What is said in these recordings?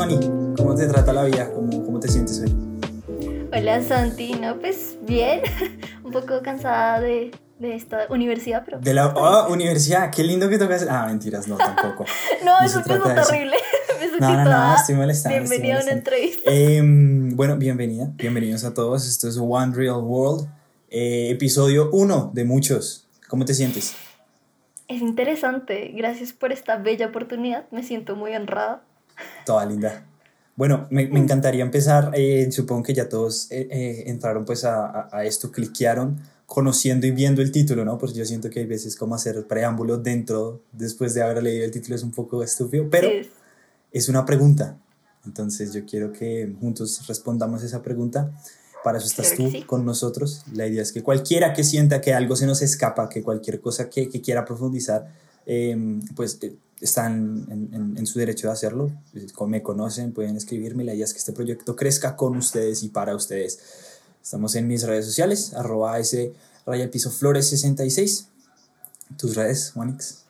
Sony? ¿Cómo te trata la vida? ¿Cómo, cómo te sientes hoy? Hola Santi, no, pues bien, un poco cansada de, de esta universidad, pero... De la oh, universidad, qué lindo que tocas. Ah, mentiras, no, tampoco. no, eso es terrible. no, no, no, estoy molestando. Bienvenida a una entrevista. Eh, bueno, bienvenida, bienvenidos a todos. Esto es One Real World, eh, episodio uno de muchos. ¿Cómo te sientes? Es interesante, gracias por esta bella oportunidad, me siento muy honrada. Toda linda. Bueno, me, me encantaría empezar, eh, supongo que ya todos eh, eh, entraron pues a, a, esto, cliquearon conociendo y viendo el título, ¿no? Pues yo siento que hay veces como hacer preámbulo dentro, después de haber leído el título es un poco estúpido, pero es una pregunta. Entonces yo quiero que juntos respondamos esa pregunta. Para eso estás tú con nosotros. La idea es que cualquiera que sienta que algo se nos escapa, que cualquier cosa que, que quiera profundizar, em, pues eh, están en, en, su derecho de hacerlo. Me conocen, pueden escribirme. La idea es que este proyecto crezca con ustedes y para ustedes. Estamos en mis redes sociales, arroba ese raya piso flores 66. ¿Tus redes, Juanix?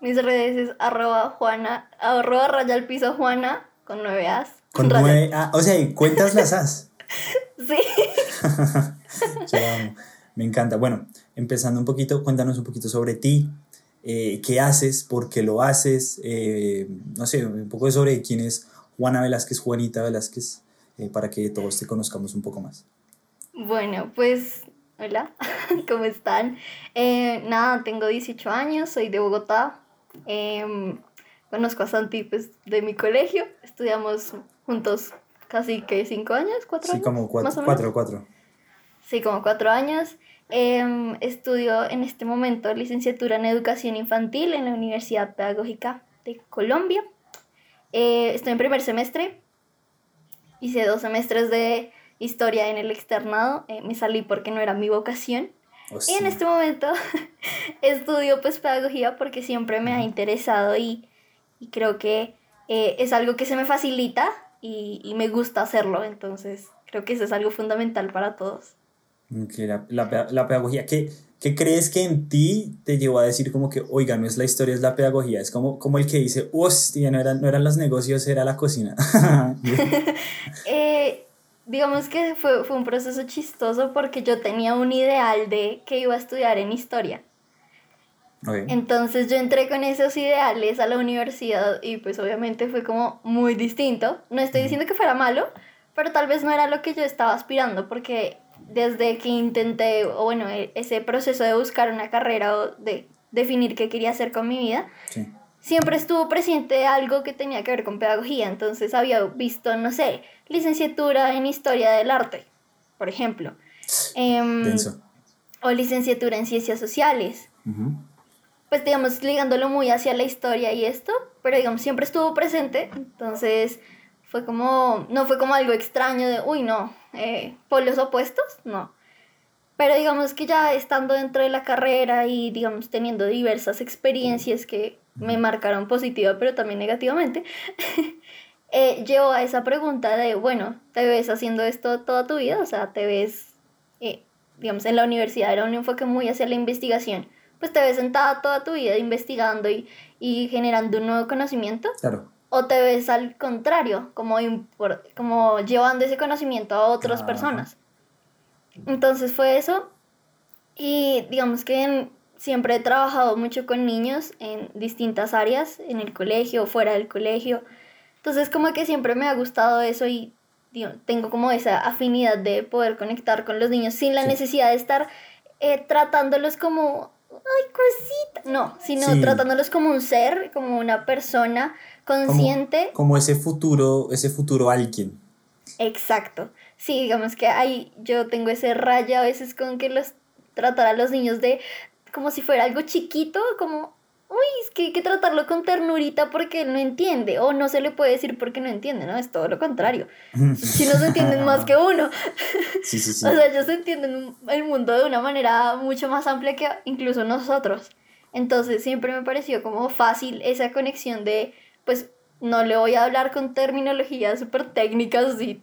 Mis redes es arroba juana, arroba raya al piso juana con nueve as. Con nueve, ah, o sea, cuentas las as. Sí. Me encanta. Bueno, empezando un poquito, cuéntanos un poquito sobre ti, eh, qué haces, por qué lo haces, eh, no sé, un poco sobre quién es Juana Velázquez, Juanita Velázquez, eh, para que todos te conozcamos un poco más. Bueno, pues hola, ¿cómo están? nada, tengo 18 años, soy de Bogotá. Em, conozco a Santi pues, de mi colegio, estudiamos juntos casi que cinco años, cuatro años. Sí, como cuatro, cuatro, cuatro. Sí, como cuatro años. Eh, estudio en este momento licenciatura en educación infantil en la Universidad Pedagógica de Colombia. Eh, estoy en primer semestre. Hice dos semestres de historia en el externado. Eh, me salí porque no era mi vocación. Oh, y en este momento estudio pues pedagogía porque siempre me ha interesado y, y creo que eh, es algo que se me facilita y, y, me gusta hacerlo, entonces creo que eso es algo fundamental para todos. Okay, la, la, la, pedagogía, ¿qué, ¿qué crees que en ti te llevó a decir como que, oiga, no es la historia, es la pedagogía? Es como, como el que dice, hostia, no eran, no eran los negocios, era la cocina. eh, digamos que fue, fue un proceso chistoso porque yo tenía un ideal de que iba a estudiar en historia. Entonces yo entré con esos ideales a la universidad y pues obviamente fue como muy distinto. No estoy diciendo que fuera malo, pero tal vez no era lo que yo estaba aspirando porque desde que intenté, o bueno, e, ese proceso de buscar una carrera o de definir qué quería hacer con mi vida, siempre estuvo presente algo que tenía que ver con pedagogía. Entonces había visto, no sé, licenciatura en historia del arte, por ejemplo. Em, o licenciatura en ciencias sociales pues digamos, ligándolo muy hacia la historia y esto, pero digamos, siempre estuvo presente, entonces fue como, no fue como algo extraño de, uy, no, eh, polos opuestos, no. Pero digamos que ya estando dentro de la carrera y digamos teniendo diversas experiencias que me marcaron positiva pero también negativamente, eh, llevo a esa pregunta de, bueno, ¿te ves haciendo esto toda tu vida? O sea, ¿te ves, eh, digamos, en la universidad era un enfoque muy hacia la investigación? pues te ves sentada toda tu vida investigando y, y generando un nuevo conocimiento. Claro. O te ves al contrario, como, como llevando ese conocimiento a otras personas. Entonces fue eso. Y digamos que siempre he trabajado mucho con niños en distintas áreas, en el colegio, fuera del colegio. Entonces como que siempre me ha gustado eso y tengo como esa afinidad de poder conectar con los niños sin la necesidad de estar eh, tratándolos como ay, cosita. No, sino tratándolos como un ser, como una persona consciente. Como, ese futuro, ese futuro alguien. Exacto. Sí, digamos que ahí yo tengo ese raya a veces con que los tratar a los niños de como si fuera algo chiquito, como uy, es que hay que tratarlo con ternurita porque él no entiende, o no se le puede decir porque no entiende, ¿no? Es todo lo contrario. Si no se entienden más que uno. Sí, sí, sí. o sea, ellos entienden el mundo de una manera mucho más amplia que incluso nosotros. Entonces siempre me pareció como fácil esa conexión de, pues, no le voy a hablar con terminologías súper técnicas y,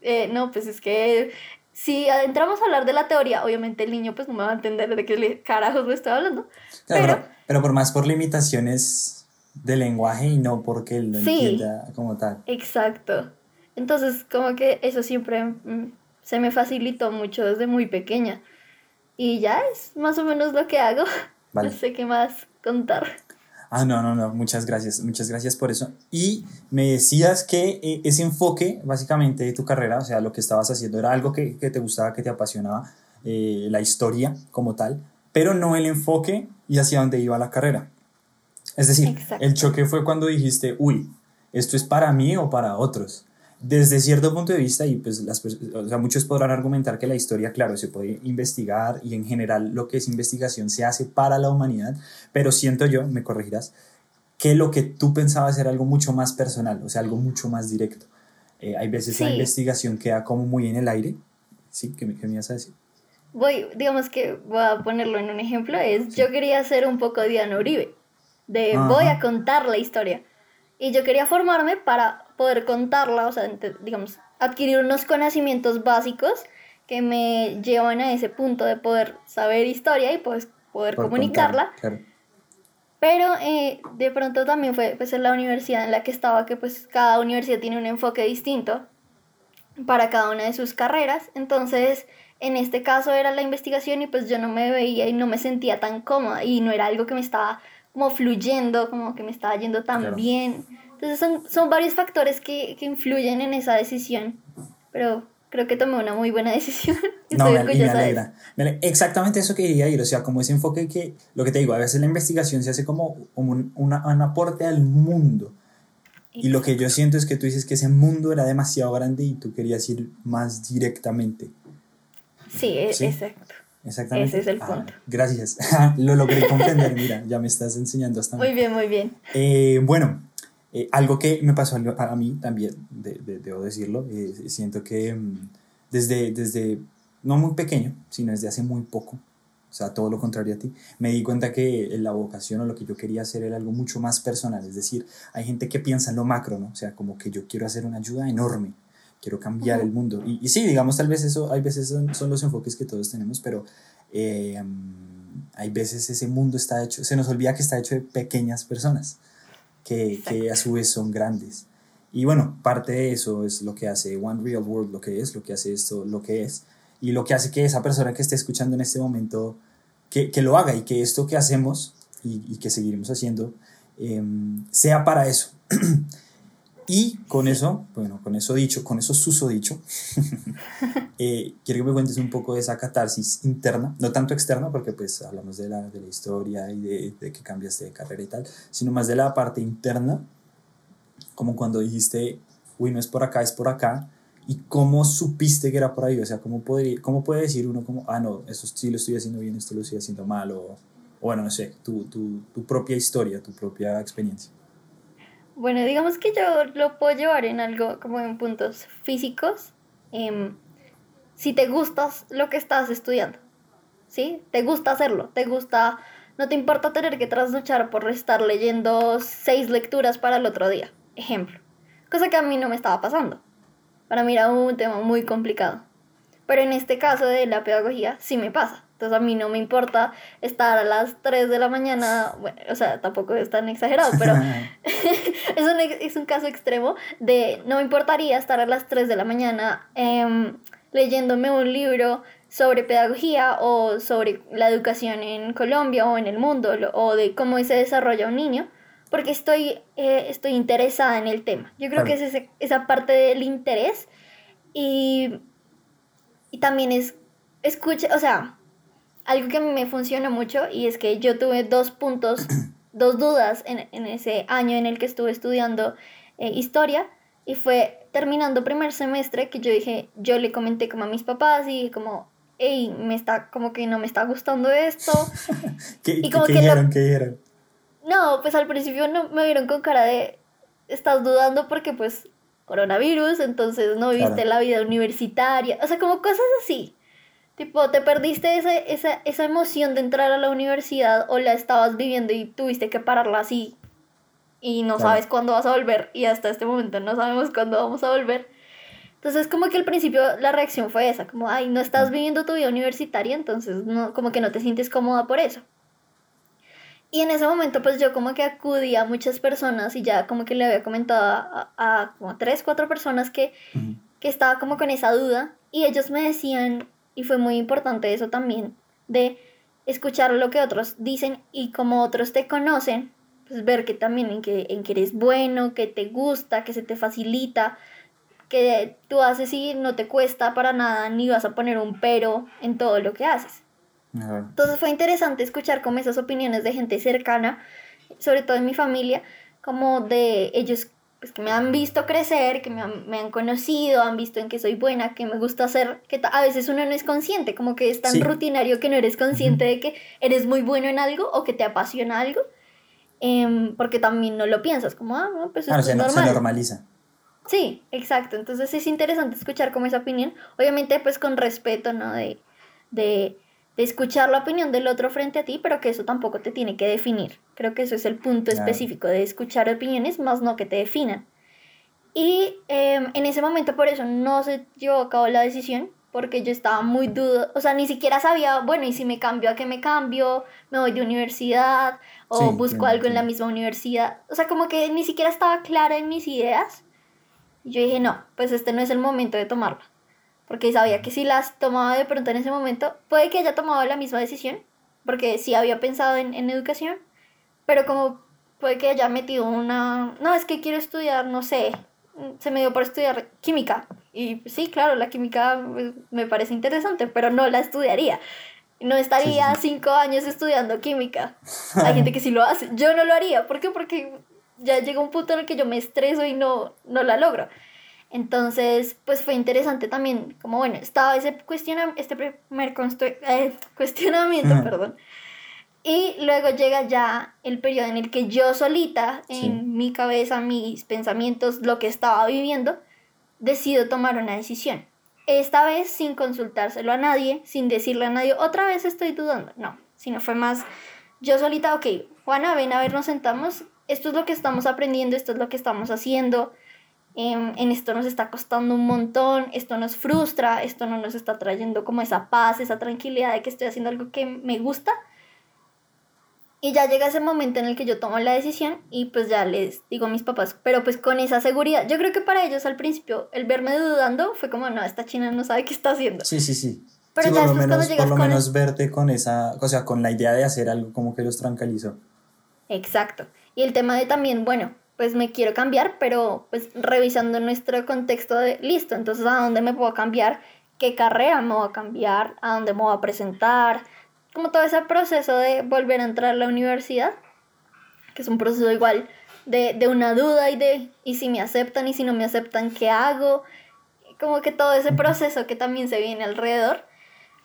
eh, no, pues es que si adentramos a hablar de la teoría, obviamente el niño pues no me va a entender de qué carajos me estoy hablando. pero pero por más por limitaciones de lenguaje y no porque él lo entienda como tal. Exacto. Entonces, como que eso siempre mm, se me facilitó mucho desde muy pequeña. Y ya es más o menos lo que hago. No sé qué más contar. Ah, no, no, no, muchas gracias, muchas gracias por eso. Y me decías que eh, ese enfoque, básicamente, de tu carrera, o sea, lo que estabas haciendo era algo que, que te gustaba, que te apasionaba, eh, la historia como tal, pero no el enfoque y hacia dónde iba la carrera. Es decir, el choque fue cuando dijiste, uy, esto es para mí o para otros desde cierto punto de vista, y pues las, o sea, muchos podrán argumentar que la historia, claro, se puede investigar y en general lo que es investigación se hace para la humanidad, pero siento yo, me corregirás, que lo que tú pensabas era algo mucho más personal, o sea, algo mucho más directo. Eh, hay veces la investigación queda como muy en el aire. ¿Sí? ¿Qué, qué me ibas a decir? Voy, digamos que voy a ponerlo en un ejemplo, es yo quería hacer un poco Diana Uribe, de voy a contar la historia. Y yo quería formarme para poder contarla, o sea, digamos, adquirir unos conocimientos básicos que me llevan a ese punto de poder saber historia y pues poder comunicarla. Pero eh, de pronto también fue pues, en la universidad en la que estaba, que pues cada universidad tiene un enfoque distinto para cada una de sus carreras. Entonces, en este caso era la investigación y pues yo no me veía y no me sentía tan cómoda y no era algo que me estaba como fluyendo, como que me estaba yendo tan bien. Entonces son, son varios factores que, que, influyen en esa decisión, pero creo que tomé una muy buena decisión. no, me, alegra. Exactamente eso que quería ir, o sea, como ese enfoque que, lo que te digo, a veces la investigación se hace como, un, una, un aporte al mundo. Y lo que yo siento es que tú dices que ese mundo era demasiado grande y tú querías ir más directamente. Sí, e, exacto. Exactamente. Ese es el ah, punto. gracias. Lo logré comprender, mira, ya me estás enseñando hasta Muy bien, muy bien. Eh, bueno, eh, algo que me pasó a mí también, de, debo decirlo, eh, siento que mm, desde, desde, no muy pequeño, sino desde hace muy poco, o sea, todo lo contrario a ti, me di cuenta que la vocación o lo que yo quería hacer era algo mucho más personal, es decir, hay gente que piensa en lo macro, ¿no? O sea, como que yo quiero hacer una ayuda enorme, quiero cambiar el mundo. Y, y, sí, digamos, tal vez eso, hay veces son, son los enfoques que todos tenemos, pero eh, hay veces ese mundo está hecho, se nos olvida que está hecho de pequeñas personas, que, que, a su vez son grandes. Y bueno, parte de eso es lo que hace One Real World, lo que es, lo que hace esto, lo que es, y lo que hace que esa persona que esté escuchando en este momento, que, que lo haga y que esto que hacemos y, y que seguiremos haciendo, eh, sea para eso. Y con eso, bueno, con eso dicho, con eso susodicho, eh, quiero que me cuentes un poco de esa catarsis interna, no tanto externa, porque pues hablamos de la, de la historia y de, de que cambiaste de carrera y tal, sino más de la parte interna, como cuando dijiste, uy, no es por acá, es por acá, y cómo supiste que era por ahí, o sea, cómo, podría, cómo puede decir uno como, ah, no, eso sí lo estoy haciendo bien, esto lo estoy haciendo mal, o, o bueno, no sé, tu, tu, tu propia historia, tu propia experiencia. Bueno, digamos que yo lo puedo llevar en algo como en puntos físicos. Em, si te gusta lo que estás estudiando, ¿sí? Te gusta hacerlo, te gusta, no te importa tener que trasnochar por estar leyendo seis lecturas para el otro día, ejemplo. Cosa que a mí no me estaba pasando. Para mí era un tema muy complicado. Pero en este caso de la pedagogía sí me pasa. Entonces a mí no me importa estar a las 3 de la mañana, bueno, o sea, tampoco es tan exagerado, pero es, un, es un caso extremo de no me importaría estar a las 3 de la mañana em, leyéndome un libro sobre pedagogía o sobre la educación en Colombia o en el mundo o de cómo se desarrolla un niño, porque estoy, eh, estoy interesada en el tema. Yo creo que es esa parte del interés y, y también es, escucha, o sea, algo que a mí me funciona mucho y es que yo tuve dos puntos, dos dudas en, en ese año en el que estuve estudiando eh, historia y fue terminando primer semestre que yo dije, yo le comenté como a mis papás y como, hey, me está, como que no me está gustando esto. ¿Qué, y como ¿qué que dijeron? ¿Qué dijeron? No, pues al principio no me vieron con cara de, estás dudando porque pues coronavirus, entonces no viviste la vida universitaria, o sea, como cosas así. Tipo, te perdiste esa, esa, esa emoción de entrar a la universidad o la estabas viviendo y tuviste que pararla así y no sabes cuándo vas a volver y hasta este momento no sabemos cuándo vamos a volver. Entonces como que al principio la reacción fue esa, como, ay, no estás viviendo tu vida universitaria, entonces no, como que no te sientes cómoda por eso. Y en ese momento pues yo como que acudí a muchas personas y ya como que le había comentado a, a como tres, cuatro personas que, que estaba como con esa duda y ellos me decían, y fue muy importante eso también, de escuchar lo que otros dicen y como otros te conocen, pues ver que también en que, en que eres bueno, que te gusta, que se te facilita, que tú haces y no te cuesta para nada, ni vas a poner un pero en todo lo que haces. Entonces fue interesante escuchar como esas opiniones de gente cercana, sobre todo en mi familia, como de ellos pues, que me han visto crecer, que me han, me han, conocido, han visto en que soy buena, que me gusta hacer, que a veces uno no es consciente, como que es tan rutinario que no eres consciente de que eres muy bueno en algo o que te apasiona algo, em, porque también no lo piensas, como, ah, no, pues esto es normal. se normaliza. Sí, exacto, entonces es interesante escuchar como esa opinión, obviamente pues con respeto, ¿no? De, de de escuchar la opinión del otro frente a ti, pero que eso tampoco te tiene que definir. Creo que eso es el punto específico de escuchar opiniones, más no que te definan. Y em, en ese momento por eso no se llevó a cabo la decisión, porque yo estaba muy duda, o sea, ni siquiera sabía, bueno, ¿y si me cambio a qué me cambio? ¿Me voy de universidad? ¿O busco algo en la misma universidad? O sea, como que ni siquiera estaba clara en mis ideas. Yo dije, no, pues este no es el momento de tomarla porque sabía que si las tomaba de pronto en ese momento, puede que haya tomado la misma decisión, porque sí había pensado en, en educación, pero como puede que haya metido una, no, es que quiero estudiar, no sé, se me dio por estudiar química. Y sí, claro, la química me parece interesante, pero no la estudiaría. No estaría cinco años estudiando química. Hay gente que sí lo hace. Yo no lo haría. ¿Por qué? Porque ya llega un punto en el que yo me estreso y no, no la logro. Entonces, pues fue interesante también, como bueno, estaba ese cuestiona este primer eh, cuestionamiento, perdón. Y luego llega ya el periodo en el que yo solita, en mi cabeza, mis pensamientos, lo que estaba viviendo, decido tomar una decisión. Esta vez sin consultárselo a nadie, sin decirle a nadie, otra vez estoy dudando. No, sino fue más yo solita, ok, Juana, ven a ver, nos sentamos, esto es lo que estamos aprendiendo, esto es lo que estamos haciendo en, esto nos está costando un montón, esto nos frustra, esto no nos está trayendo como esa paz, esa tranquilidad de que estoy haciendo algo que me gusta. Y ya llega ese momento en el que yo tomo la decisión y pues ya les digo a mis papás, pero pues con esa seguridad. Yo creo que para ellos al principio el verme dudando fue como, no, esta china no sabe qué está haciendo. Sí, sí, sí. Pero ya por lo menos, por lo menos verte con esa, o sea, con la idea de hacer algo como que los tranquilizó. Exacto. Y el tema de también, bueno, pues me quiero cambiar, pero pues revisando nuestro contexto de, listo, entonces a dónde me puedo cambiar, qué carrera me voy a cambiar, a dónde me voy a presentar, como todo ese proceso de volver a entrar a la universidad, que es un proceso igual de, de una duda y de, y si me aceptan y si no me aceptan, ¿qué hago? Como que todo ese proceso que también se viene alrededor.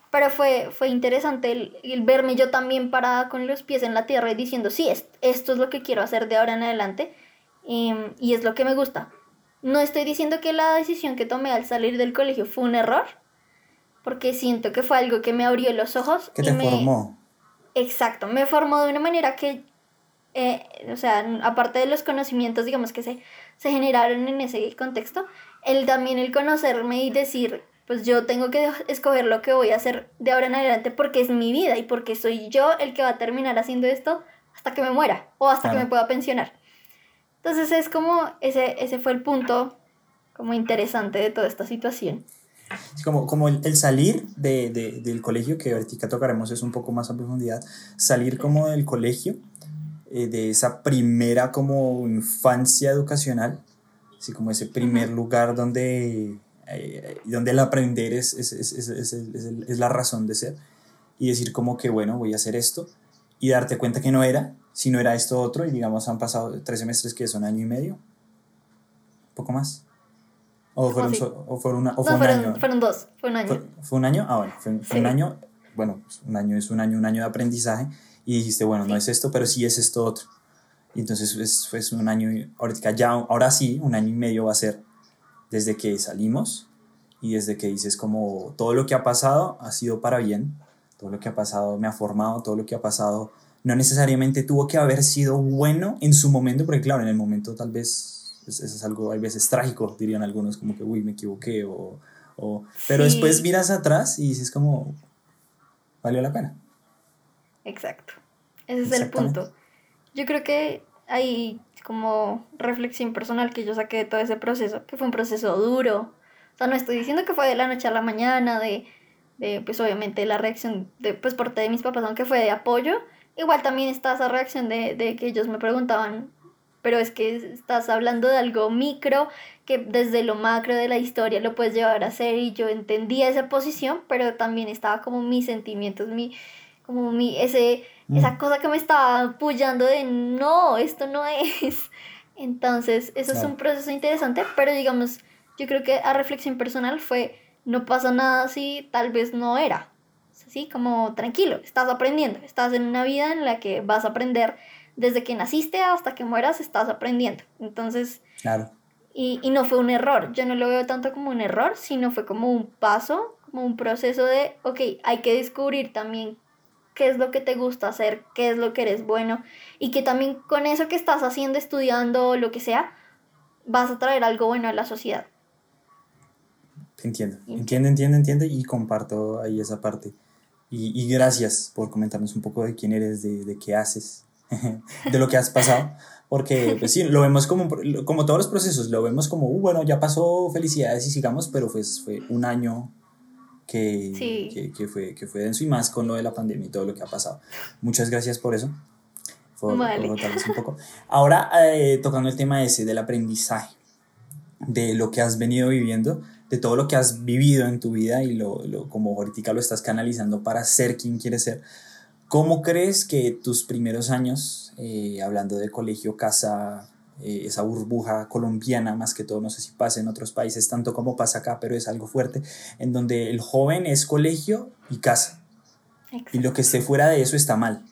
Pero fue, fue interesante el, verme yo también parada con los pies en la tierra y diciendo, sí, esto es lo que quiero hacer de ahora en adelante Em, y es lo que me gusta. No estoy diciendo que la decisión que tomé al salir del colegio fue un error, porque siento que fue algo que me abrió los ojos. Que te formó. Exacto, me formó de una manera que, eh, o sea, aparte de los conocimientos, digamos, que se, se generaron en ese contexto, el también el conocerme y decir, pues yo tengo que escoger lo que voy a hacer de ahora en adelante porque es mi vida y porque soy yo el que va a terminar haciendo esto hasta que me muera o hasta que me pueda pensionar. Entonces es como, ese, ese fue el punto como interesante de toda esta situación. como, como el, salir de, de, del colegio, que ahorita tocaremos es un poco más a profundidad, salir como del colegio, eh, de esa primera como infancia educacional, así como ese primer lugar donde, eh, donde el aprender es, es, es, es, la razón de ser, y decir como que bueno, voy a hacer esto, y darte cuenta que no era, si no era esto otro, y digamos han pasado tres semestres que son año y medio, un poco más. ¿O fueron, o fueron, una, o fue un año? Fueron dos, fue un año. ¿Fue, un año? Ah, bueno, fue, un año, bueno, pues, un año es un año, un año de aprendizaje, y dijiste, bueno, no es esto, pero sí es esto otro. Y entonces es, fue un año, ahorita ya, ahora sí, un año y medio va a ser desde que salimos y desde que dices como todo lo que ha pasado ha sido para bien, todo lo que ha pasado me ha formado, todo lo que ha pasado no necesariamente tuvo que haber sido bueno en su momento, porque claro, en el momento tal vez eso es algo, a veces trágico, dirían algunos, como que, uy, me equivoqué, o, o pero después miras atrás y dices como, valió la pena. Exacto. Ese es el punto. Yo creo que hay como reflexión personal que yo saqué de todo ese proceso, que fue un proceso duro. O sea, no estoy diciendo que fue de la noche a la mañana, de, de pues obviamente la reacción de, pues parte de mis papás, aunque fue de apoyo, igual también está esa reacción de, de que ellos me preguntaban, pero es que estás hablando de algo micro que desde lo macro de la historia lo puedes llevar a ser y yo entendía esa posición, pero también estaba como mis sentimientos, mi, como mi, ese, esa mm. cosa que me estaba apoyando de no, esto no es. Entonces, eso es un proceso interesante, pero digamos, yo creo que a reflexión personal fue, no pasa nada si tal vez no era. Así como tranquilo, estás aprendiendo, estás en una vida en la que vas a aprender desde que naciste hasta que mueras, estás aprendiendo. Entonces, claro. y, y no fue un error, yo no lo veo tanto como un error, sino fue como un paso, como un proceso de, ok, hay que descubrir también qué es lo que te gusta hacer, qué es lo que eres bueno y que también con eso que estás haciendo, estudiando o lo que sea, vas a traer algo bueno a la sociedad. Entiendo, entiendo, entiendo, entiendo y comparto ahí esa parte. Y, y gracias por comentarnos un poco de quién eres, de, de qué haces, de lo que has pasado. Porque, pues sí, lo vemos como, como todos los procesos, lo vemos como, uh, bueno, ya pasó, felicidades y sigamos, pero pues fue un año que, que, fue, que fue denso y más con lo de la pandemia y todo lo que ha pasado. Muchas gracias por eso, por, contarnos un poco. Ahora, eh, tocando el tema ese del aprendizaje, de lo que has venido viviendo, de todo lo que has vivido en tu vida y lo, lo, como ahorita lo estás canalizando para ser quien quieres ser. ¿Cómo crees que tus primeros años, eh, hablando de colegio, casa, eh, esa burbuja colombiana, más que todo, no sé si pasa en otros países tanto como pasa acá, pero es algo fuerte, en donde el joven es colegio y casa. Y lo que esté fuera de eso está mal.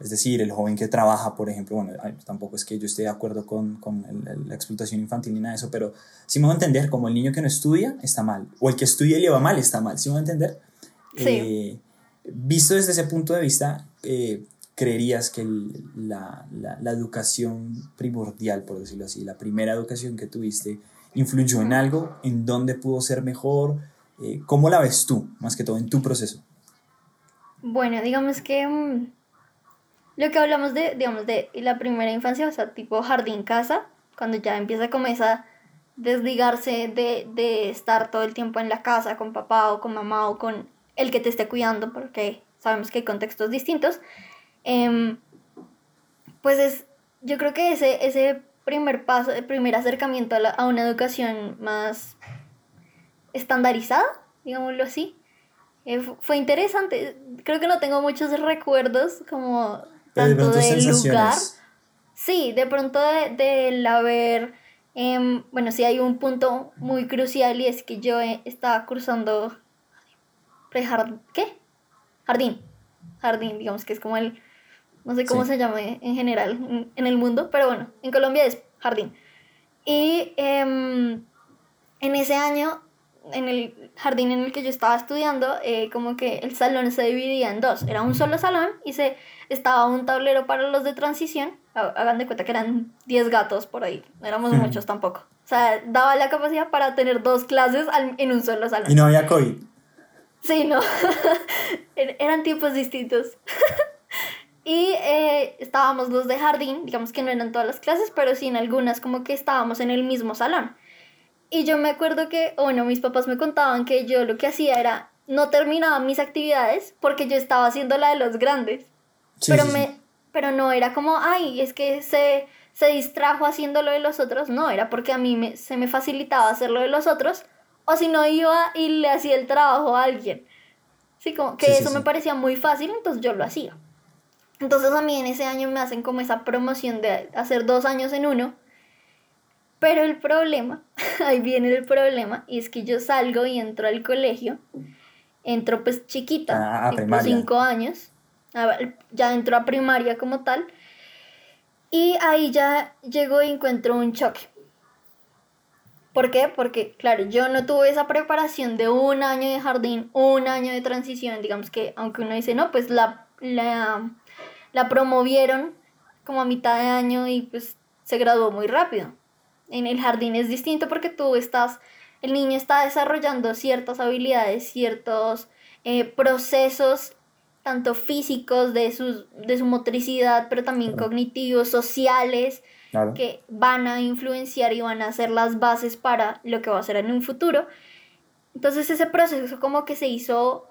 Es decir, el joven que trabaja, por ejemplo, bueno, tampoco es que yo esté de acuerdo con, con la explotación infantil ni nada de eso, pero sí me voy a entender, como el niño que no estudia está mal, o el que estudia y le va mal está mal, ¿sí me voy a entender? Sí. Eh, visto desde ese punto de vista, eh, creerías que la, la, la, educación primordial, por decirlo así, la primera educación que tuviste, influyó en algo? ¿En dónde pudo ser mejor? Eh, ¿Cómo la ves tú, más que todo, en tu proceso? Bueno, digamos que mm, lo que hablamos de, digamos, de la primera infancia, o sea, tipo jardín-casa, cuando ya empieza como esa desligarse de, de estar todo el tiempo en la casa con papá o con mamá o con el que te esté cuidando, porque sabemos que hay contextos distintos, Em, pues es, yo creo que ese, ese primer paso, el primer acercamiento a, una educación más estandarizada, digámoslo así, eh, fue interesante. Creo que no tengo muchos recuerdos como tanto del lugar. Sí, de pronto del de, haber, em, bueno, sí hay un punto muy crucial y es que yo eh, estaba cursando ¿qué? Jardín. Jardín, digamos que es como el no sé cómo se llama en general en el mundo, pero bueno, en Colombia es jardín. Y em, en ese año, en el jardín en el que yo estaba estudiando, eh, como que el salón se dividía en dos. Era un solo salón y se estaba un tablero para los de transición. Hagan de cuenta que eran 10 gatos por ahí, no éramos muchos tampoco. O sea, daba la capacidad para tener dos clases en un solo salón. Y no había COVID. Sí, no. Er, eran tiempos distintos. Y eh, estábamos los de jardín, digamos que no eran todas las clases, pero sí en algunas como que estábamos en el mismo salón. Y yo me acuerdo que, bueno, mis papás me contaban que yo lo que hacía era no terminaba mis actividades porque yo estaba haciendo la de los grandes. pero, me, pero no era como, ay, es que se, se distrajo haciendo lo de los otros. No, era porque a mí me, se me facilitaba hacer lo de los otros. O si no iba y le hacía el trabajo a alguien. Sí, como que eso me parecía muy fácil, entonces yo lo hacía. Entonces a mí en ese año me hacen como esa promoción de hacer dos años en uno. Pero el problema, ahí viene el problema, y es que yo salgo y entro al colegio, entro pues chiquita, ah, cinco años, ya entro a primaria como tal, y ahí ya llego y encuentro un choque. ¿Por qué? Porque, claro, yo no tuve esa preparación de un año de jardín, un año de transición, digamos que, aunque uno dice, no, pues la, la la promovieron como a mitad de año y pues se graduó muy rápido. En el jardín es distinto porque tú estás, el niño está desarrollando ciertas habilidades, ciertos eh, procesos tanto físicos, de, sus, de su motricidad, pero también cognitivos, sociales, que van a influenciar y van a ser las bases para lo que va a ser en un futuro. Entonces ese proceso como que se hizo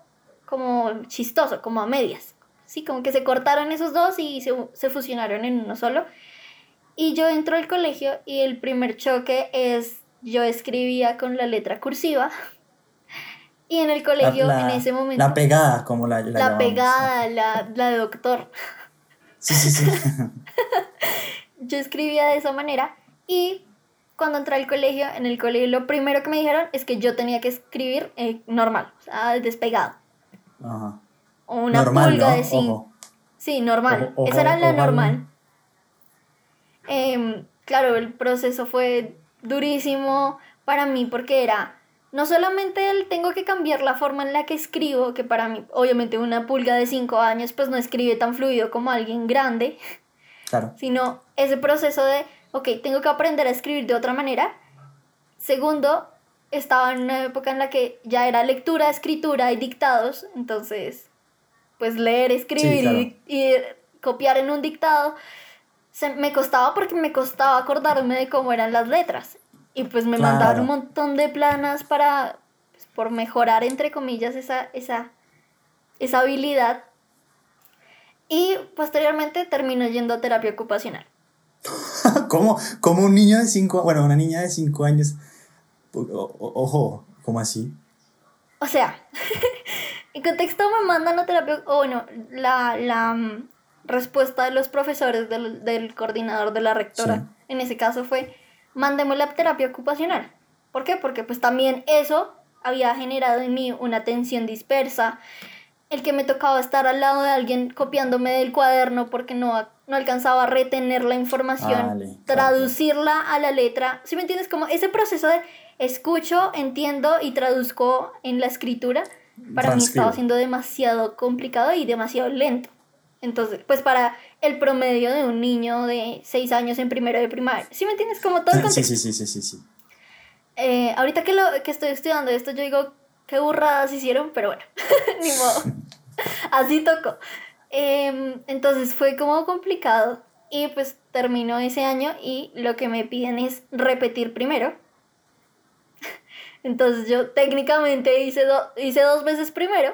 como chistoso, como a medias. Sí, como que se cortaron esos dos y se, se fusionaron en uno solo. Y yo entro al colegio y el primer choque es, yo escribía con la letra cursiva. Y en el colegio, en ese momento... La pegada, como la... La, la pegada, la, la de doctor. Sí, sí, sí. yo escribía de esa manera y cuando entré al colegio, en el colegio lo primero que me dijeron es que yo tenía que escribir eh, normal, o sea, despegado. Ajá. Una pulga de cinco. Sí, normal. Esa era la normal. Em, claro, el proceso fue durísimo para mí porque era no solamente el tengo que cambiar la forma en la que escribo, que para mí, obviamente, una pulga de 5 años, pues no escribe tan fluido como alguien grande. Claro. Sino ese proceso de, ok, tengo que aprender a escribir de otra manera. Segundo, estaba en una época en la que ya era lectura, escritura y dictados, entonces, pues leer, escribir y, copiar en un dictado se, me costaba porque me costaba acordarme de cómo eran las letras. Y pues me mandaron un montón de planas para, pues, por mejorar, entre comillas, esa, esa, esa habilidad. Y posteriormente terminó yendo a terapia ocupacional. ¿Cómo, ¿Cómo, un niño de 5 bueno, una niña de 5 años? ojo, ¿cómo así? O sea, en contexto me mandan a terapia, o bueno, la, la mm, respuesta de los profesores del, del coordinador de la rectora, en ese caso fue, mandemos la terapia ocupacional. ¿Por qué? Porque pues también eso había generado en mí una tensión dispersa, el que me tocaba estar al lado de alguien copiándome del cuaderno porque no, no alcanzaba a retener la información, traducirla a la letra. ¿Sí me entiendes? Como ese proceso de escucho, entiendo y traduzco en la escritura, para mí estaba siendo demasiado complicado y demasiado lento. Entonces, pues para el promedio de un niño de 6 años en primero de primaria. ¿Sí me entiendes? Como todo el contexto. Sí, sí, sí, sí, sí. Eh, ahorita que, lo, que estoy estudiando esto, yo digo, qué burradas hicieron, pero bueno, ni modo. Así tocó. Em, entonces fue como complicado. Y pues terminó ese año y lo que me piden es repetir primero. Entonces yo técnicamente hice, hice dos veces primero,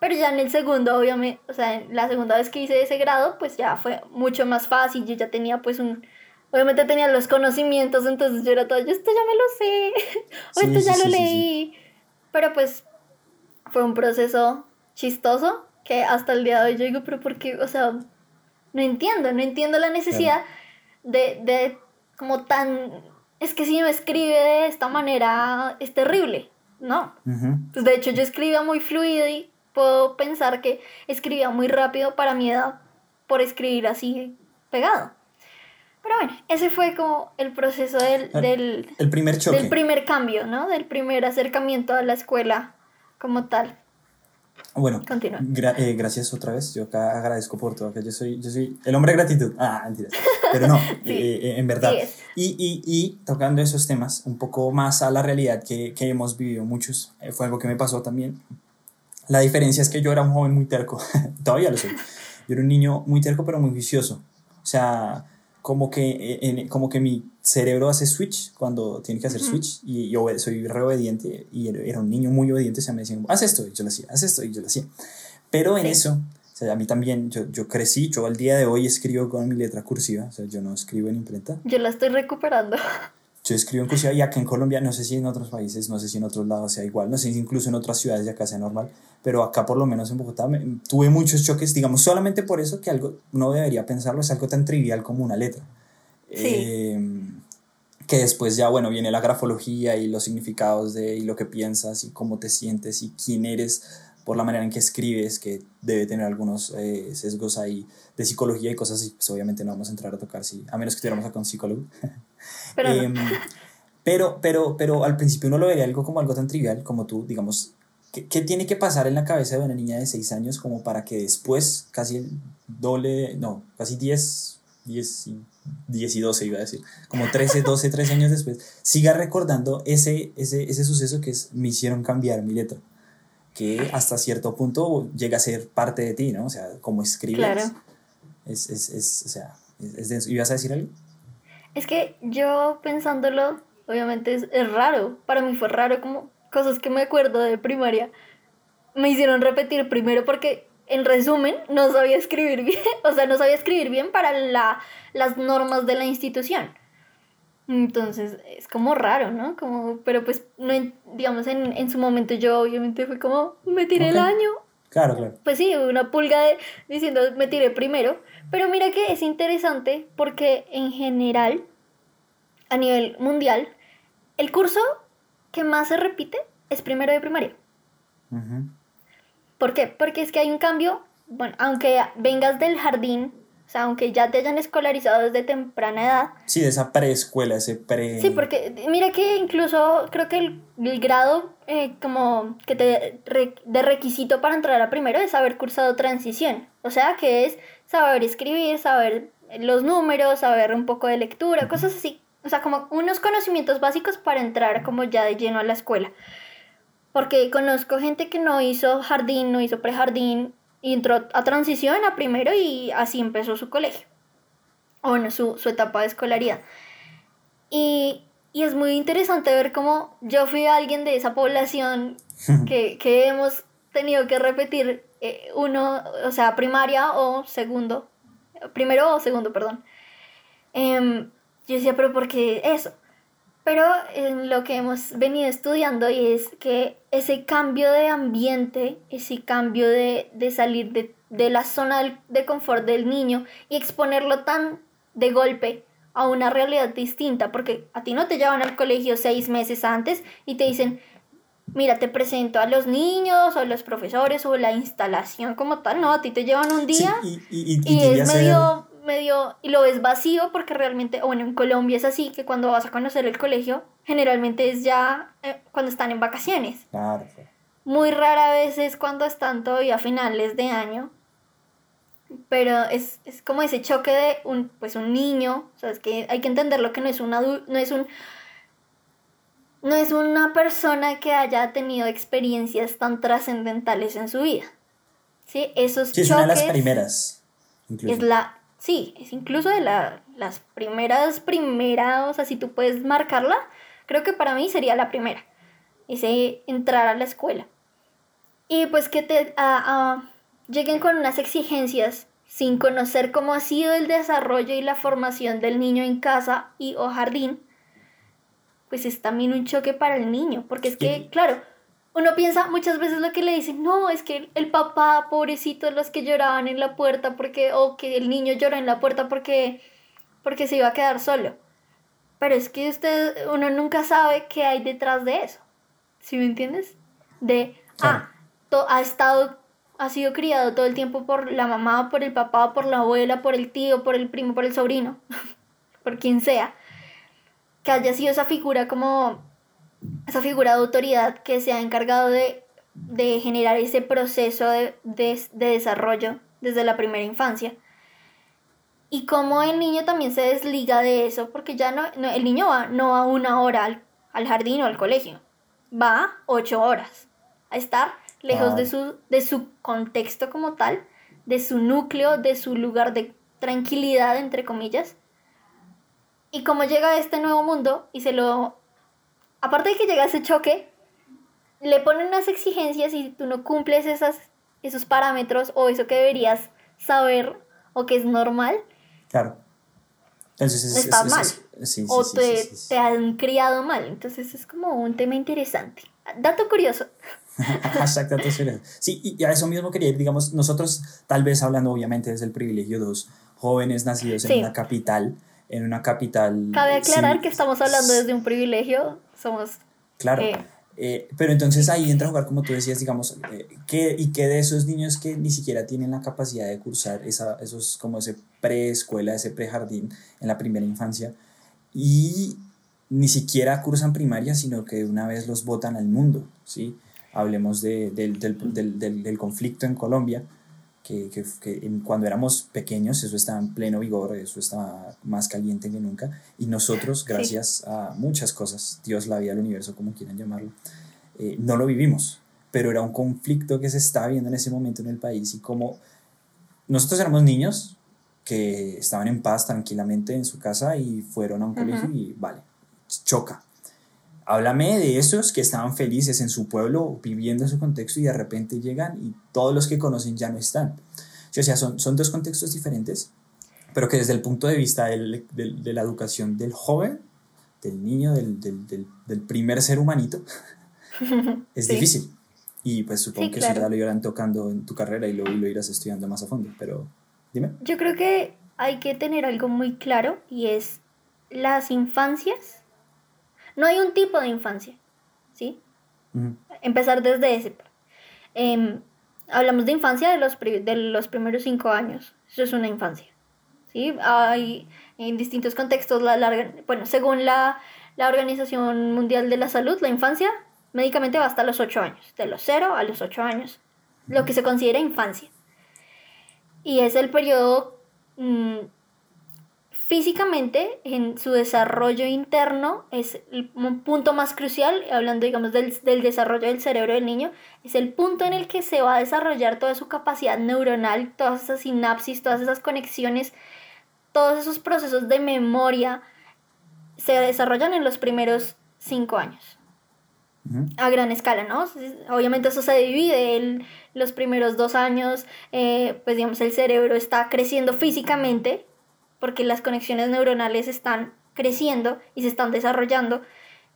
pero ya en el segundo, obviamente, o sea, la segunda vez que hice ese grado, pues ya fue mucho más fácil. Yo ya tenía pues un, obviamente tenía los conocimientos, entonces yo era todo, yo esto ya me lo sé, o esto ya lo leí. Pero pues fue un proceso chistoso que hasta el día de hoy yo digo, pero ¿por qué? O sea, no entiendo, no entiendo la necesidad de, de como tan... Es que si me escribe de esta manera es terrible, ¿no? pues de hecho yo escribía muy fluido y puedo pensar que escribía muy rápido para mi edad por escribir así pegado. Pero bueno, ese fue como el proceso del, del, el primer choque. del primer cambio, ¿no? Del primer acercamiento a la escuela como tal. Bueno, eh, gracias otra vez. Yo acá agradezco por todo. Que yo soy, yo soy el hombre de gratitud. Ah, mentira. Pero no, eh, eh, en verdad. y, y, y, tocando esos temas, un poco más a la realidad que, que hemos vivido muchos, fue algo que me pasó también. La diferencia es que yo era un joven muy terco. Todavía lo soy. Yo era un niño muy terco, pero muy vicioso. O sea, como que, eh, en, como que mi cerebro hace switch cuando tiene que hacer switch y yo soy re obediente y era un niño muy obediente, o sea, me decían, haz esto y yo lo hacía, haz esto y yo lo hacía. Pero en eso, o sea, a mí también, yo, yo crecí, yo al día de hoy escribo con mi letra cursiva, o sea, yo no escribo en imprenta. Yo la estoy recuperando. Yo escribo en cursiva y acá en Colombia, no sé si en otros países, no sé si en otros lados sea igual, no sé si incluso en otras ciudades de acá sea normal, pero acá por lo menos en Bogotá tuve muchos choques, digamos, solamente por eso que algo, no debería pensarlo, es algo tan trivial como una letra. Em, que después ya, bueno, viene la grafología y los significados de y lo que piensas y cómo te sientes y quién eres por la manera en que escribes, que debe tener algunos eh, sesgos ahí de psicología y cosas así, pues obviamente no vamos a entrar a tocar, sí, a menos que estuviéramos acá con psicólogo. Pero, em, pero, pero, pero al principio uno lo vería algo como algo tan trivial como tú, digamos, ¿qué, ¿qué, tiene que pasar en la cabeza de una niña de 6 años como para que después, casi el doble, no, casi 10, 10 y 10 y 12 iba a decir, como 13, 12, 13 años después, siga recordando ese, ese, ese suceso que es, me hicieron cambiar mi letra? Que hasta cierto punto llega a ser parte de ti, ¿no? O sea, como escribes. Claro. Es, es, es, o sea, es, denso. ¿Ibas a decir algo? Es que yo pensándolo, obviamente es, es raro. Para mí fue raro como cosas que me acuerdo de primaria. Me hicieron repetir primero porque en resumen, no sabía escribir bien, o sea, no sabía escribir bien para la, las normas de la institución. Entonces, es como raro, ¿no? Como, pero pues, no, digamos, en, en su momento yo obviamente fue como, me tiré el año. Claro, claro. Pues sí, una pulga de, diciendo, me tiré primero. Pero mira que es interesante porque en general, a nivel mundial, el curso que más se repite es primero de primaria. ¿Por qué? Porque es que hay un cambio, bueno, aunque vengas del jardín, o sea, aunque ya te hayan escolarizado desde temprana edad. Sí, de esa preescuela, ese pre... Sí, porque mira que incluso creo que el, grado eh, como que te de requisito para entrar a primero es haber cursado transición. O sea, que es saber escribir, saber los números, saber un poco de lectura, cosas así. O sea, como unos conocimientos básicos para entrar como ya de lleno a la escuela. Porque conozco gente que no hizo jardín, no hizo prejardín, y entró a transición a primero y así empezó su colegio. O bueno, su, su etapa de escolaridad. Y, y, es muy interesante ver cómo yo fui alguien de esa población que, que hemos tenido que repetir eh, uno, o sea, primaria o segundo. Primero o segundo, perdón. Em, yo decía, pero ¿por qué eso? Pero en lo que hemos venido estudiando y es que ese cambio de ambiente, ese cambio de, salir de, de, la zona de confort del niño y exponerlo tan de golpe a una realidad distinta, porque a ti no te llevan al colegio seis meses antes y te dicen, mira, te presento a los niños o los profesores o la instalación como tal, no, a ti te llevan un día y, es medio medio y lo ves vacío porque realmente, bueno, en Colombia es así que cuando vas a conocer el colegio, generalmente es ya eh, cuando están en vacaciones. Claro. Muy rara vez es cuando están todavía a finales de año. Pero es, es como ese choque de un, pues un niño, o sea, es que hay que entenderlo que no es un no es un no es una persona que haya tenido experiencias tan trascendentales en su vida. ¿Sí? Esos sí, es una de las primeras. Es la Sí, es incluso de la, las primeras, primeras, o sea, si tú puedes marcarla, creo que para mí sería la primera, ese entrar a la escuela. Y pues que te lleguen con unas exigencias sin conocer cómo ha sido el desarrollo y la formación del niño en casa y o jardín, pues es también un choque para el niño, porque es que, claro, uno piensa muchas veces lo que le dicen, no, es que el papá, pobrecito, los que lloraban en la puerta porque, o que el niño llora en la puerta porque, porque se iba a quedar solo. Pero es que usted, uno nunca sabe qué hay detrás de eso. ¿Sí me entiendes? De, ah, ha estado, ha sido criado todo el tiempo por la mamá, por el papá, por la abuela, por el tío, por el primo, por el sobrino, por quien sea. Que haya sido esa figura como esa figura de autoridad que se ha encargado de, generar ese proceso de, desarrollo desde la primera infancia. Y cómo el niño también se desliga de eso, porque ya no, el niño va no a una hora al, jardín o al colegio, va ocho horas a estar lejos de, su, de su contexto como tal, de su núcleo, de su lugar de tranquilidad, entre comillas. Y cómo llega a este nuevo mundo y se lo aparte de que llega ese choque, le ponen unas exigencias y tú no cumples esas, esos parámetros o eso que deberías saber o que es normal. Claro. Entonces es, está mal. o te, te, han criado mal. Entonces es como un tema interesante. Dato curioso. Hashtag dato curioso. Sí, y a eso mismo quería ir, digamos, nosotros tal vez hablando obviamente desde el privilegio, dos jóvenes nacidos en una capital, en una capital... Cabe aclarar que estamos hablando desde un privilegio somos... Claro. Eh, eh, pero entonces ahí entra a jugar, como tú decías, digamos, eh, y que de esos niños que ni siquiera tienen la capacidad de cursar esa, esos, como ese preescuela, ese prejardín en la primera infancia, y ni siquiera cursan primaria, sino que una vez los botan al mundo, ¿sí? Hablemos de, del, del, del, del conflicto en Colombia, que, que, que, cuando éramos pequeños eso estaba en pleno vigor, eso estaba más caliente que nunca, y nosotros, gracias a muchas cosas, Dios, la vida, el universo, como quieran llamarlo, eh, no lo vivimos. pero era un conflicto que se estaba viendo en ese momento en el país y como nosotros éramos niños que estaban en paz tranquilamente en su casa y fueron a un colegio y vale, choca. Háblame de esos que estaban felices en su pueblo, viviendo en su contexto y de repente llegan y todos los que conocen ya no están. O sea, son, son dos contextos diferentes, pero que desde el punto de vista del, del, de la educación del joven, del niño, del, del primer ser humanito, es difícil. Y pues supongo que eso ya lo irán tocando en tu carrera y luego lo irás estudiando más a fondo, pero dime. Yo creo que hay que tener algo muy claro y es las infancias. No hay un tipo de infancia, ¿sí? Empezar desde ese. Em, hablamos de infancia de los, de los primeros cinco años. Eso es una infancia. ¿sí? Hay en distintos contextos la larga, bueno, según la, la Organización Mundial de la Salud, la infancia médicamente va hasta los 8 años, de los 0 a los 8 años, lo que se considera infancia. Y es el periodo mm, físicamente en su desarrollo interno, es el punto más crucial, hablando digamos del, del desarrollo del cerebro del niño, es el punto en el que se va a desarrollar toda su capacidad neuronal, todas esas sinapsis, todas esas conexiones, todos esos procesos de memoria se desarrollan en los primeros 5 años a gran escala, ¿no? Obviamente eso se divide, en los primeros dos años, eh, pues digamos, el cerebro está creciendo físicamente, porque las conexiones neuronales están creciendo y se están desarrollando.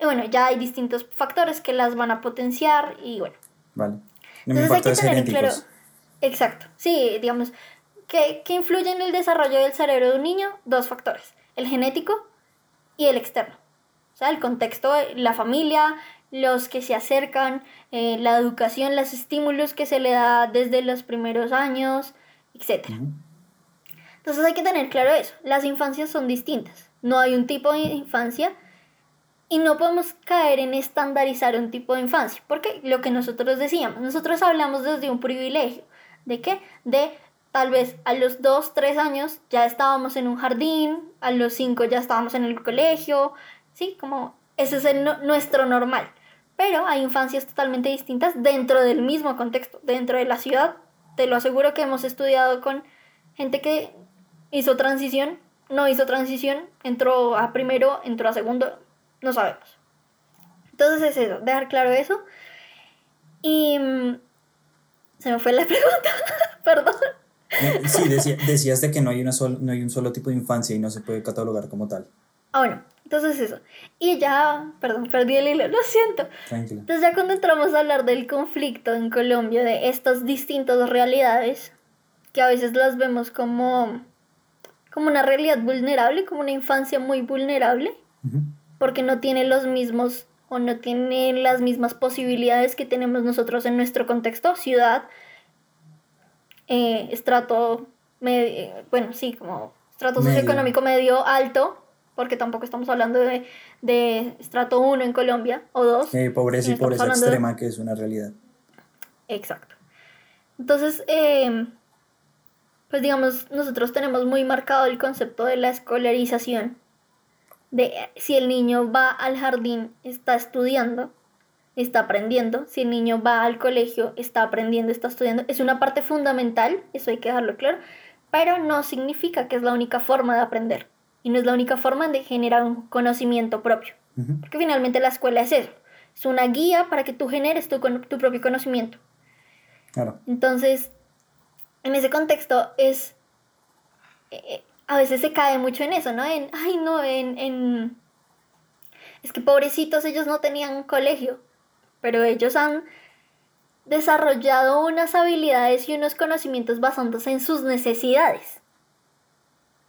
Y bueno, ya hay distintos factores que las van a potenciar y bueno. Vale. Entonces hay que tener claro. Exacto. Sí, digamos, ¿qué, ¿qué influye en el desarrollo del cerebro de un niño? Dos factores, el genético y el externo. O sea, el contexto, la familia, los que se acercan, eh, la educación, los estímulos que se le da desde los primeros años, etc. Entonces hay que tener claro eso, las infancias son distintas, no hay un tipo de infancia y no podemos caer en estandarizar un tipo de infancia, porque lo que nosotros decíamos, nosotros hablamos desde un privilegio, ¿de qué? De tal vez a los 2, 3 años ya estábamos en un jardín, a los 5 ya estábamos en el colegio, ¿sí? Como ese es el nuestro normal pero hay infancias totalmente distintas dentro del mismo contexto, dentro de la ciudad. Te lo aseguro que hemos estudiado con gente que hizo transición, no hizo transición, entró a primero, entró a segundo, no sabemos. Entonces es eso, dejar claro eso. Y mm, se me fue la pregunta, perdón. Eh, sí, decías de que no hay, una no hay un solo tipo de infancia y no se puede catalogar como tal. Ah, bueno, entonces eso. Y ya, perdón, perdí el hilo, lo siento. Tranquilo. Entonces ya cuando entramos a hablar del conflicto en Colombia, de estas distintas realidades, que a veces las vemos como, como una realidad vulnerable, como una infancia muy vulnerable, porque no tiene los mismos o no tiene las mismas posibilidades que tenemos nosotros en nuestro contexto, ciudad, eh, estrato, medio, bueno, sí, como estrato socioeconómico medio alto, porque tampoco estamos hablando de, de estrato 1 en Colombia o 2. pobreza y pobreza extrema, que es una realidad. Exacto. Entonces, em, pues digamos, nosotros tenemos muy marcado el concepto de la escolarización, de si el niño va al jardín, está estudiando, está aprendiendo, si el niño va al colegio, está aprendiendo, está estudiando, es una parte fundamental, eso hay que dejarlo claro, pero no significa que es la única forma de aprender. Y no es la única forma de generar un conocimiento propio. Porque finalmente la escuela es eso. Es una guía para que tú generes tu, tu propio conocimiento. Claro. Entonces, en ese contexto es... Eh, a veces se cae mucho en eso, ¿no? En, ay, no, en, en... Es que pobrecitos ellos no tenían colegio, pero ellos han desarrollado unas habilidades y unos conocimientos basándose en sus necesidades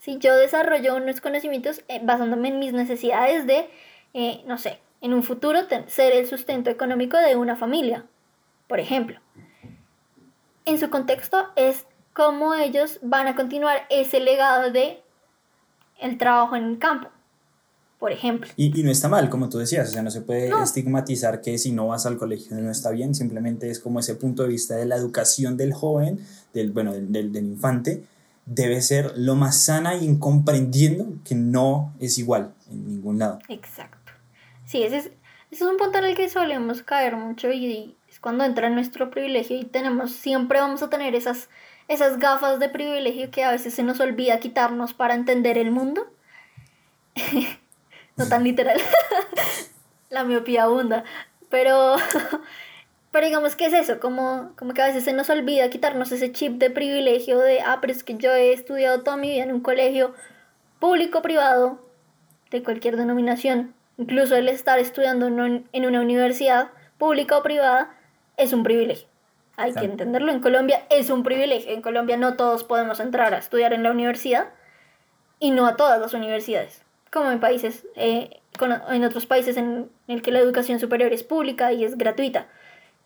si yo desarrollo unos conocimientos eh, basándome en mis necesidades de, eh, no sé, en un futuro ser el sustento económico de una familia, por ejemplo. En su contexto es cómo ellos van a continuar ese legado de el trabajo en el campo, por ejemplo. Y, y no está mal, como tú decías, o sea, no se puede estigmatizar que si no vas al colegio no está bien, simplemente es como ese punto de vista de la educación del joven, del, bueno, del, del infante, debe ser lo más sana y comprendiendo que no es igual en ningún lado. Exacto. Sí, ese es, ese es un punto en el que solemos caer mucho y cuando entra nuestro privilegio y tenemos, siempre vamos a tener esas, esas gafas de privilegio que a veces se nos olvida quitarnos para entender el mundo. no tan literal. La miopía abunda. Pero, pero digamos que es eso, como, como que a veces se nos olvida quitarnos ese chip de privilegio de, ah, pero es que yo he estudiado toda mi vida en un colegio público, privado, de cualquier denominación. Incluso el estar estudiando en una universidad pública o privada es un privilegio. Hay que entenderlo. En Colombia es un privilegio. En Colombia no todos podemos entrar a estudiar en la universidad y no a todas las universidades, como en países, eh, en otros países en el que la educación superior es pública y es gratuita.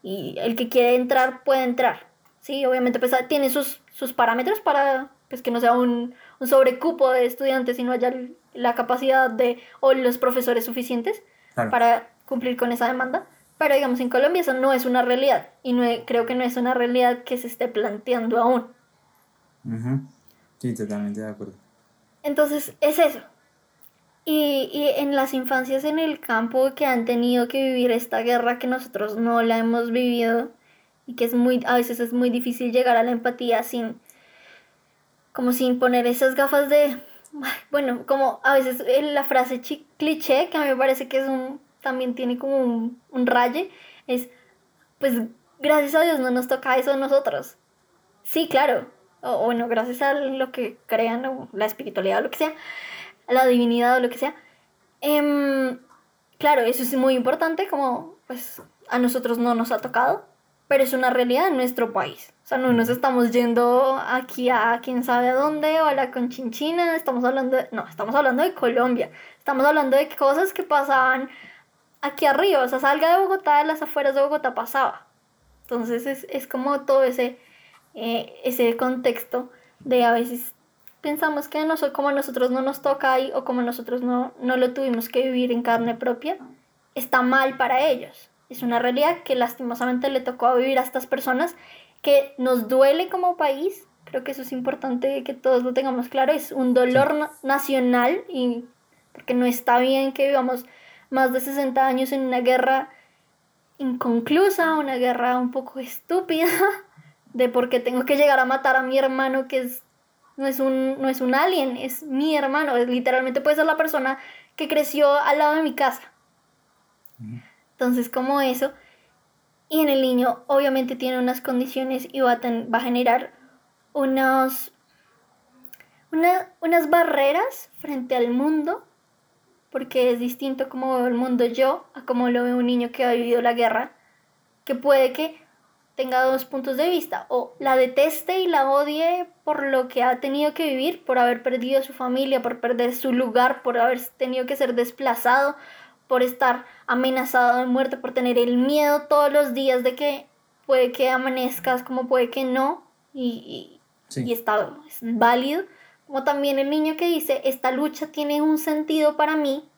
Y el que quiere entrar puede entrar. Sí, obviamente pues, tiene sus, sus parámetros para pues, que no sea un, un sobrecupo de estudiantes y no haya la capacidad de o los profesores suficientes para cumplir con esa demanda. Pero digamos, en Colombia eso no es una realidad y no, creo que no es una realidad que se esté planteando aún. Sí, totalmente de acuerdo. Entonces, es eso. Y, y, en las infancias en el campo que han tenido que vivir esta guerra que nosotros no la hemos vivido y que es muy, a veces es muy difícil llegar a la empatía sin, como sin poner esas gafas de, bueno, como a veces la frase cliché que a mí me parece que es un también tiene como un, un raye, es, pues gracias a Dios no nos toca eso a nosotros. Sí, claro, o bueno, gracias a lo que crean, o la espiritualidad o lo que sea, a la divinidad o lo que sea. Em, claro, eso es muy importante, como pues a nosotros no nos ha tocado, pero es una realidad en nuestro país. O sea, no nos estamos yendo aquí a quién sabe a dónde o a la conchinchina, estamos hablando de, no, estamos hablando de Colombia, estamos hablando de cosas que pasaban aquí arriba, o sea, salga de Bogotá, de las afueras de Bogotá pasaba. Entonces es, como todo ese, eh, ese contexto de a veces pensamos que no, como a nosotros no nos toca ahí o como nosotros no, no lo tuvimos que vivir en carne propia, está mal para ellos. Es una realidad que lastimosamente le tocó vivir a estas personas que nos duele como país. Creo que eso es importante que todos lo tengamos claro. Es un dolor nacional y porque no está bien que vivamos más de 60 años en una guerra inconclusa, una guerra un poco estúpida, de por qué tengo que llegar a matar a mi hermano que es, no, es un, no es un alien, es mi hermano, literalmente puede ser la persona que creció al lado de mi casa. Entonces, como eso, y en el niño obviamente tiene unas condiciones y va a, va a generar unas barreras frente al mundo porque es distinto como veo el mundo yo a como lo ve un niño que ha vivido la guerra, que puede que tenga dos puntos de vista, o la deteste y la odie por lo que ha tenido que vivir, por haber perdido su familia, por perder su lugar, por haber tenido que ser desplazado, por estar amenazado de muerte, por tener el miedo todos los días de que puede que amanezcas como puede que no, y, y, está es válido como también el niño que dice, esta lucha tiene un sentido para mí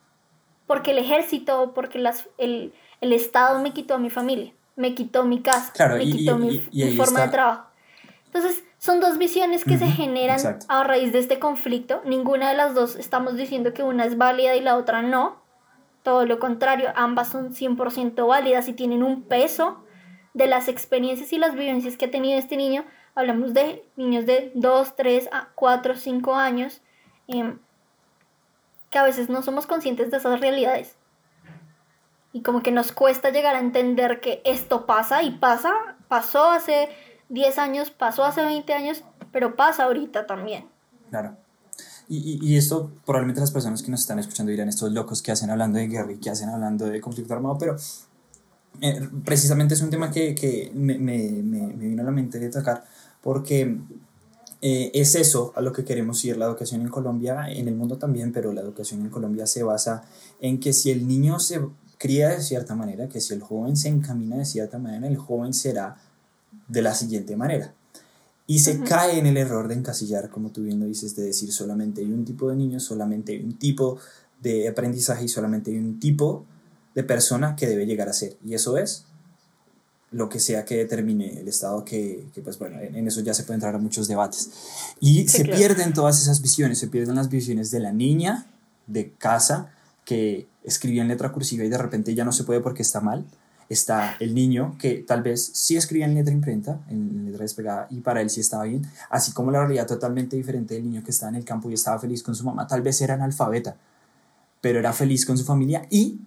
porque el ejército, porque las, el, el Estado me quitó a mi familia, me quitó mi casa, me quitó mi, forma de trabajo. Entonces, son dos visiones que se generan a raíz de este conflicto. Ninguna de las dos estamos diciendo que una es válida y la otra no. Todo lo contrario, ambas son 100% válidas y tienen un peso de las experiencias y las vivencias que ha tenido este niño hablamos de niños de 2, 3, 4, 5 años, em, que a veces no somos conscientes de esas realidades. Y como que nos cuesta llegar a entender que esto pasa y pasa, pasó hace 10 años, pasó hace 20 años, pero pasa ahorita también. Claro. Y, y, esto probablemente las personas que nos están escuchando dirán, estos locos que hacen hablando de guerra y que hacen hablando de conflicto armado, pero eh, precisamente es un tema que, que me, me, me, vino a la mente de atacar porque eh, es eso a lo que queremos ir. La educación en Colombia, en el mundo también, pero la educación en Colombia se basa en que si el niño se cría de cierta manera, que si el joven se encamina de cierta manera, el joven será de la siguiente manera. Y se cae en el error de encasillar, como tú bien lo dices, de decir solamente hay un tipo de niño, solamente hay un tipo de aprendizaje y solamente hay un tipo de persona que debe llegar a ser. Y eso es lo que sea que determine el Estado, que, que pues bueno, en, eso ya se puede entrar a muchos debates. Y se pierden todas esas visiones, se pierden las visiones de la niña de casa que escribía en letra cursiva y de repente ya no se puede porque está mal. está el niño que tal vez sí escribía en letra imprenta, en letra despegada, y para él sí estaba bien, así como la realidad totalmente diferente del niño que estaba en el campo y estaba feliz con su mamá, tal vez era analfabeta, pero era feliz con su familia y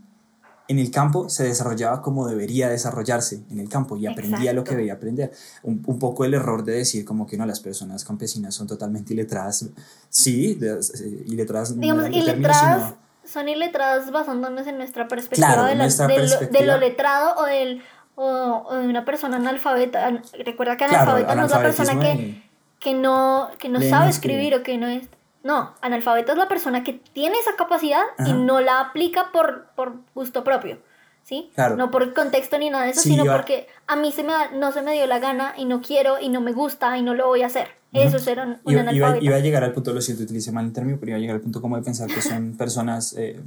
en el campo se desarrollaba como debería desarrollarse en el campo y aprendía lo que debía aprender. Un, un, poco el error de decir como que no, las personas campesinas son totalmente iletradas. Sí, eh, iletradas. Digamos, no iletradas son iletradas basándonos en nuestra perspectiva, de, de, Lo, letrado o, del, o, de una persona analfabeta. Recuerda que analfabeta no es la persona que, que no, que no sabe escribir o que no es... No, analfabeta es la persona que tiene esa capacidad y no la aplica por, por gusto propio. ¿Sí? No por contexto ni nada de eso, sino porque a mí se me no se me dio la gana y no quiero y no me gusta y no lo voy a hacer. Eso es ser un, iba, iba, iba, a llegar al punto, lo siento, utilicé mal el término, pero iba a llegar al punto como de pensar que son personas, eh,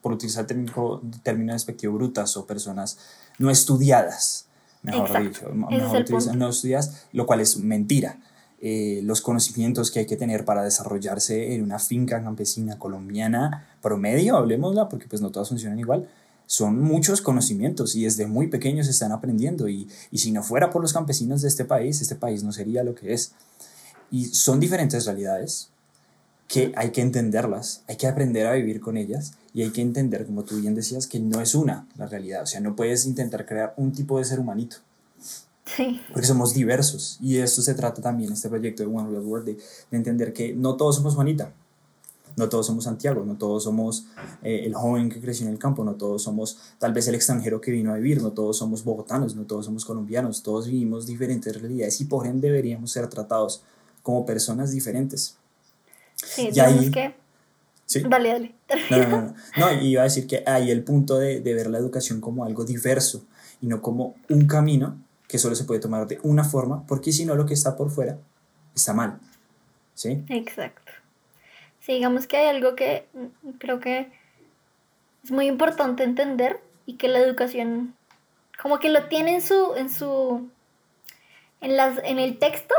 por utilizar el término, término despectivo, brutas o personas no estudiadas, mejor dicho, mejor no estudiadas, lo cual es mentira. Eh, los conocimientos que hay que tener para desarrollarse en una finca campesina colombiana promedio, hablemosla, porque pues no todas funcionan igual, son muchos conocimientos y desde muy pequeños están aprendiendo. Y, y si no fuera por los campesinos de este país, este país no sería lo que es. Y son diferentes realidades que hay que entenderlas, hay que aprender a vivir con ellas y hay que entender, como tú bien decías, que no es una la realidad, o sea, no puedes intentar crear un tipo de ser humanito porque somos diversos. Y de esto se trata también este proyecto de One Real World, de, entender que no todos somos Juanita, no todos somos Santiago, no todos somos eh, el joven que creció en el campo, no todos somos tal vez el extranjero que vino a vivir, no todos somos bogotanos, no todos somos colombianos, todos vivimos diferentes realidades y por ende deberíamos ser tratados como personas diferentes. Sí, y ahí, que... ¿Sí? Dale, dale. No, no, no, no. iba a decir que hay el punto de, de ver la educación como algo diverso y no como un camino que solo se puede tomar de una forma, porque si no lo que está por fuera está mal. ¿Sí? Exacto. Sí, digamos que hay algo que creo que es muy importante entender y que la educación como que lo tiene en su en su en las en el texto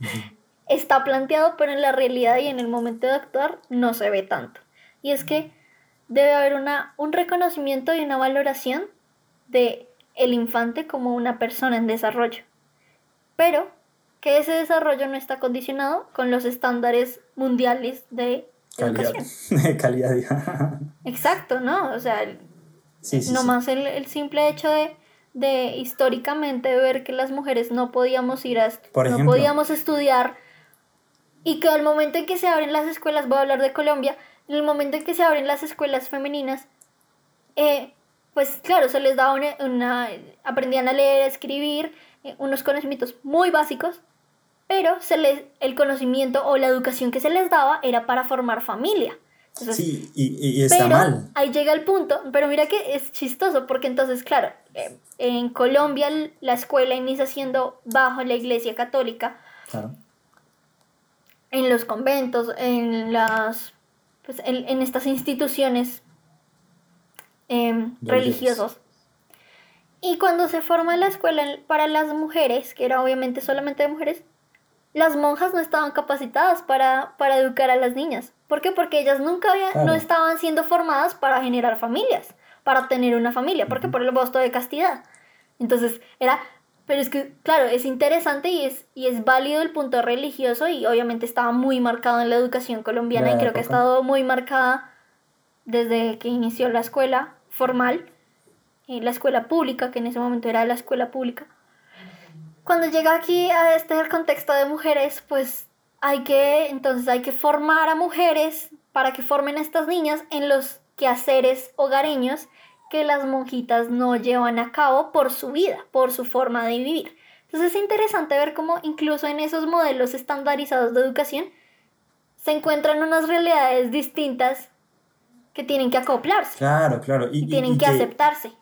está planteado, pero en la realidad y en el momento de actuar no se ve tanto. Y es que debe haber una un reconocimiento y una valoración de el infante como una persona en desarrollo, pero que ese desarrollo no está condicionado con los estándares mundiales de calidad. Educación. calidad. Exacto, ¿no? O sea, nomás El, el, simple hecho de, de, históricamente ver que las mujeres no podíamos ir a, no podíamos estudiar y que al momento en que se abren las escuelas, voy a hablar de Colombia, en el momento en que se abren las escuelas femeninas, eh, pues claro, se les daba una, aprendían a leer, a escribir, eh, unos conocimientos muy básicos, pero se les, el conocimiento o la educación que se les daba era para formar familia. sí, y, está mal. Ahí llega el punto, pero mira que es chistoso, porque entonces, claro, eh, en Colombia la escuela inicia siendo bajo la iglesia católica. Claro. En los conventos, en las. Pues en, en estas instituciones Em, religiosos. Y cuando se forma la escuela para las mujeres, que era obviamente solamente de mujeres, las monjas no estaban capacitadas para, para educar a las niñas. ¿Por qué? Porque ellas nunca no estaban siendo formadas para generar familias, para tener una familia. ¿Por qué? Por el voto de castidad. Entonces era, pero es que, claro, es interesante y es, y es válido el punto religioso y obviamente estaba muy marcado en la educación colombiana y creo que ha estado muy marcada desde que inició la escuela formal, en la escuela pública, que en ese momento era la escuela pública. Cuando llega aquí a este contexto de mujeres, pues hay que, entonces hay que formar a mujeres para que formen a estas niñas en los quehaceres hogareños que las monjitas no llevan a cabo por su vida, por su forma de vivir. Entonces es interesante ver cómo incluso en esos modelos estandarizados de educación se encuentran unas realidades distintas que tienen que acoplarse. Claro, claro. Y, tienen que, aceptarse.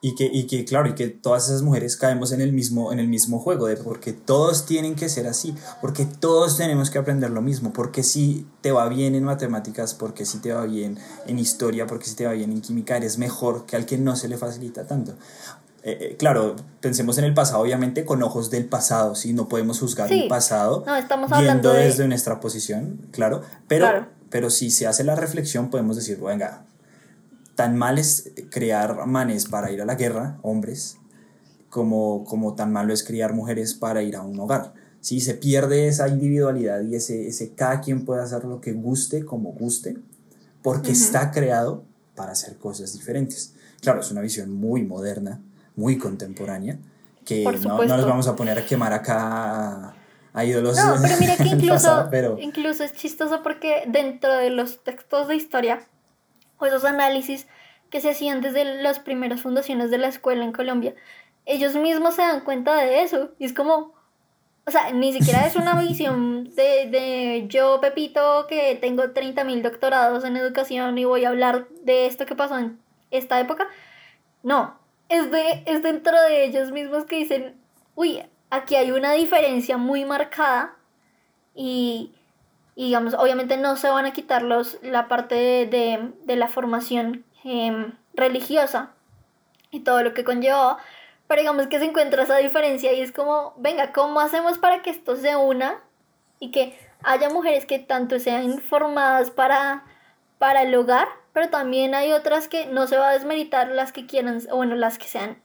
Y que, y que, claro, y que todas esas mujeres caemos en el mismo, en el mismo juego, de porque todos tienen que ser así, porque todos tenemos que aprender lo mismo, porque si te va bien en matemáticas, porque si te va bien en historia, porque si te va bien en química, eres mejor que al que no se le facilita tanto. Eh, eh, claro, pensemos en el pasado, obviamente con ojos del pasado, ¿sí? No podemos juzgar el pasado no, estamos viendo desde nuestra posición, claro, pero pero si se hace la reflexión, podemos decir, venga, tan mal es crear manes para ir a la guerra, hombres, como, como tan malo es criar mujeres para ir a un hogar. Si se pierde esa individualidad y ese, ese cada quien puede hacer lo que guste, como guste, porque está creado para hacer cosas diferentes. Claro, es una visión muy moderna, muy contemporánea, que no, no, nos vamos a poner a quemar acá a ídolos. No, pero mira que incluso, incluso es chistoso porque dentro de los textos de historia o esos análisis que se hacían desde las primeras fundaciones de la escuela en Colombia, ellos mismos se dan cuenta de eso. Y es como, o sea, ni siquiera es una visión de, de yo, Pepito, que tengo 30.000 doctorados en educación y voy a hablar de esto que pasó en esta época. No, es, de, es dentro de ellos mismos que dicen, uy, aquí hay una diferencia muy marcada y, digamos, obviamente no se van a quitar los, la parte de, de, la formación em, religiosa y todo lo que conllevaba, pero digamos que se encuentra esa diferencia y es como, venga, ¿cómo hacemos para que esto se una y que haya mujeres que tanto sean formadas para, para el hogar, pero también hay otras que no se va a desmeritar las que quieran, bueno, las que sean,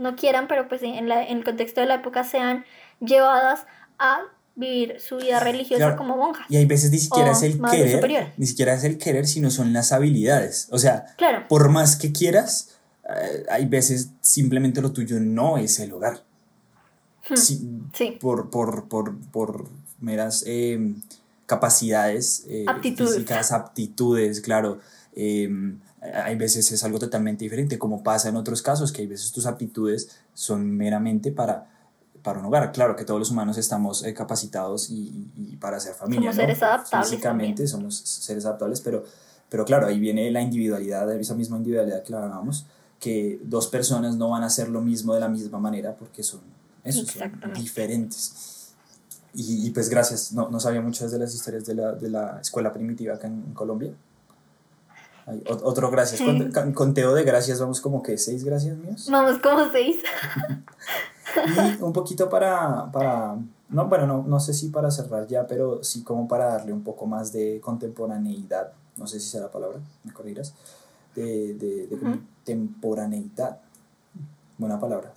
no quieran, pero pues en, la, en el contexto de la época sean llevadas a vivir su vida religiosa como monjas. Y hay veces ni siquiera es el querer, ni siquiera es el querer, sino son las habilidades. O sea, por más que quieras, eh, hay veces simplemente lo tuyo no es el hogar. Hmm. Sí, Por, por, por, por meras em, capacidades eh, aptitudes. físicas, aptitudes, claro. Em, hay veces es algo totalmente diferente, como pasa en otros casos, que hay veces tus aptitudes son meramente para, para un hogar. Claro que todos los humanos estamos eh, capacitados y, y, para hacer familia. Somos seres adaptables. Físicamente somos seres adaptables, pero, pero claro, ahí viene la individualidad, esa misma individualidad que la hablábamos que dos personas no van a hacer lo mismo de la misma manera porque son, eso, son diferentes. Y, y, pues gracias, no, no, sabía muchas de las historias de la, de la escuela primitiva acá en, Colombia. Otro gracias. Con, conteo de gracias, vamos como que seis gracias míos. Vamos como seis. y un poquito para, para no, bueno, no, no sé si para cerrar ya, pero sí como para darle un poco más de contemporaneidad, no sé si sea la palabra, me corregirás, de, de, de contemporaneidad. Buena palabra.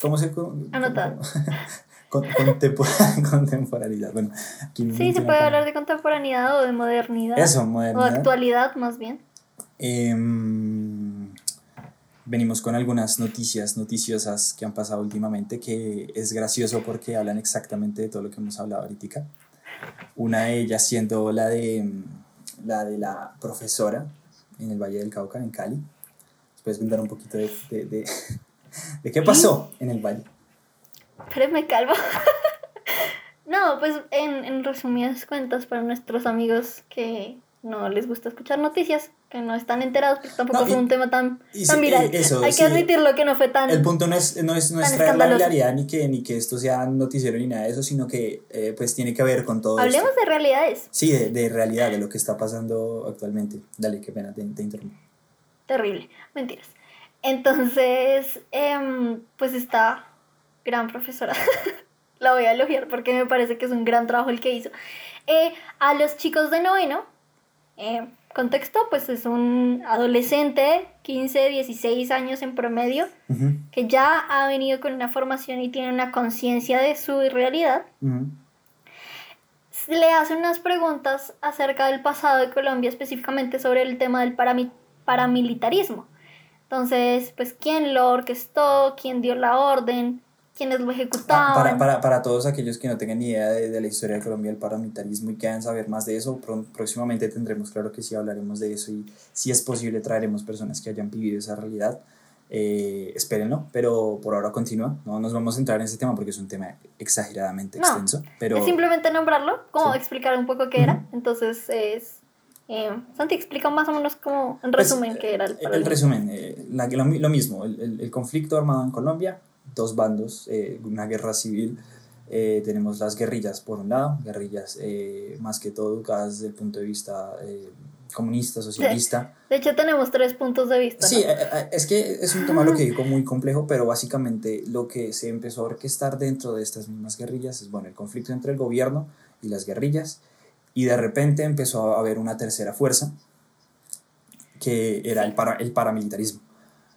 ¿Cómo se... Anotado. contemporaneidad. Bueno, sí, se puede hablar de contemporaneidad o de modernidad. Eso, modernidad. O actualidad, más bien. Em, venimos con algunas noticias noticiosas que han pasado últimamente, que es gracioso porque hablan exactamente de todo lo que hemos hablado ahorita. Una de ellas siendo la de la, de la profesora en el Valle del Cauca, en Cali. ¿Puedes contar un poquito de, de, de, qué pasó en el Valle? Espérame, calvo. no, pues en, en resumidas cuentas para nuestros amigos que no les gusta escuchar noticias, que no están enterados, porque tampoco fue un tema tan, tan viral. Hay que admitirlo que no fue tan. El punto no es, no es, no es traer la realidad ni que, ni que esto sea noticiero ni nada de eso, sino que eh, pues tiene que ver con todo Hablemos de realidades. Sí, de, de, realidad, de lo que está pasando actualmente. Dale, qué pena, te, te interrumpo. Terrible, mentiras. Entonces, eh, pues esta gran profesora, la voy a elogiar porque me parece que es un gran trabajo el que hizo. Eh, a los chicos de noveno, eh, contexto, pues es un adolescente, 15, 16 años en promedio, que ya ha venido con una formación y tiene una conciencia de su realidad. Le hace unas preguntas acerca del pasado de Colombia, específicamente sobre el tema del paramilitarismo. Entonces, pues, ¿quién lo orquestó? ¿Quién dio la orden? Quienes lo ejecutaban. para, para, para, todos aquellos que no tengan ni idea de, de, la historia de Colombia, el paramilitarismo y quieran saber más de eso, próximamente tendremos, claro que sí, hablaremos de eso y si es posible traeremos personas que hayan vivido esa realidad. Eh, espérenlo, pero por ahora continúa. No nos vamos a entrar en ese tema porque es un tema exageradamente extenso. Pero... Es simplemente nombrarlo, como explicar un poco qué era. Entonces es. Eh, Santi, explica más o menos como en pues, resumen qué era el El, el resumen, eh, la, lo, lo, mismo, el, el, el conflicto armado en Colombia, dos bandos, eh, una guerra civil. Eh, tenemos las guerrillas por un lado, guerrillas eh, más que todo educadas desde el punto de vista comunista, socialista. De, hecho tenemos tres puntos de vista. Sí, es que es un tema lo que digo muy complejo, pero básicamente lo que se empezó a orquestar dentro de estas mismas guerrillas es bueno, el conflicto entre el gobierno y las guerrillas, y de repente empezó a haber una tercera fuerza, que era el, para, el paramilitarismo,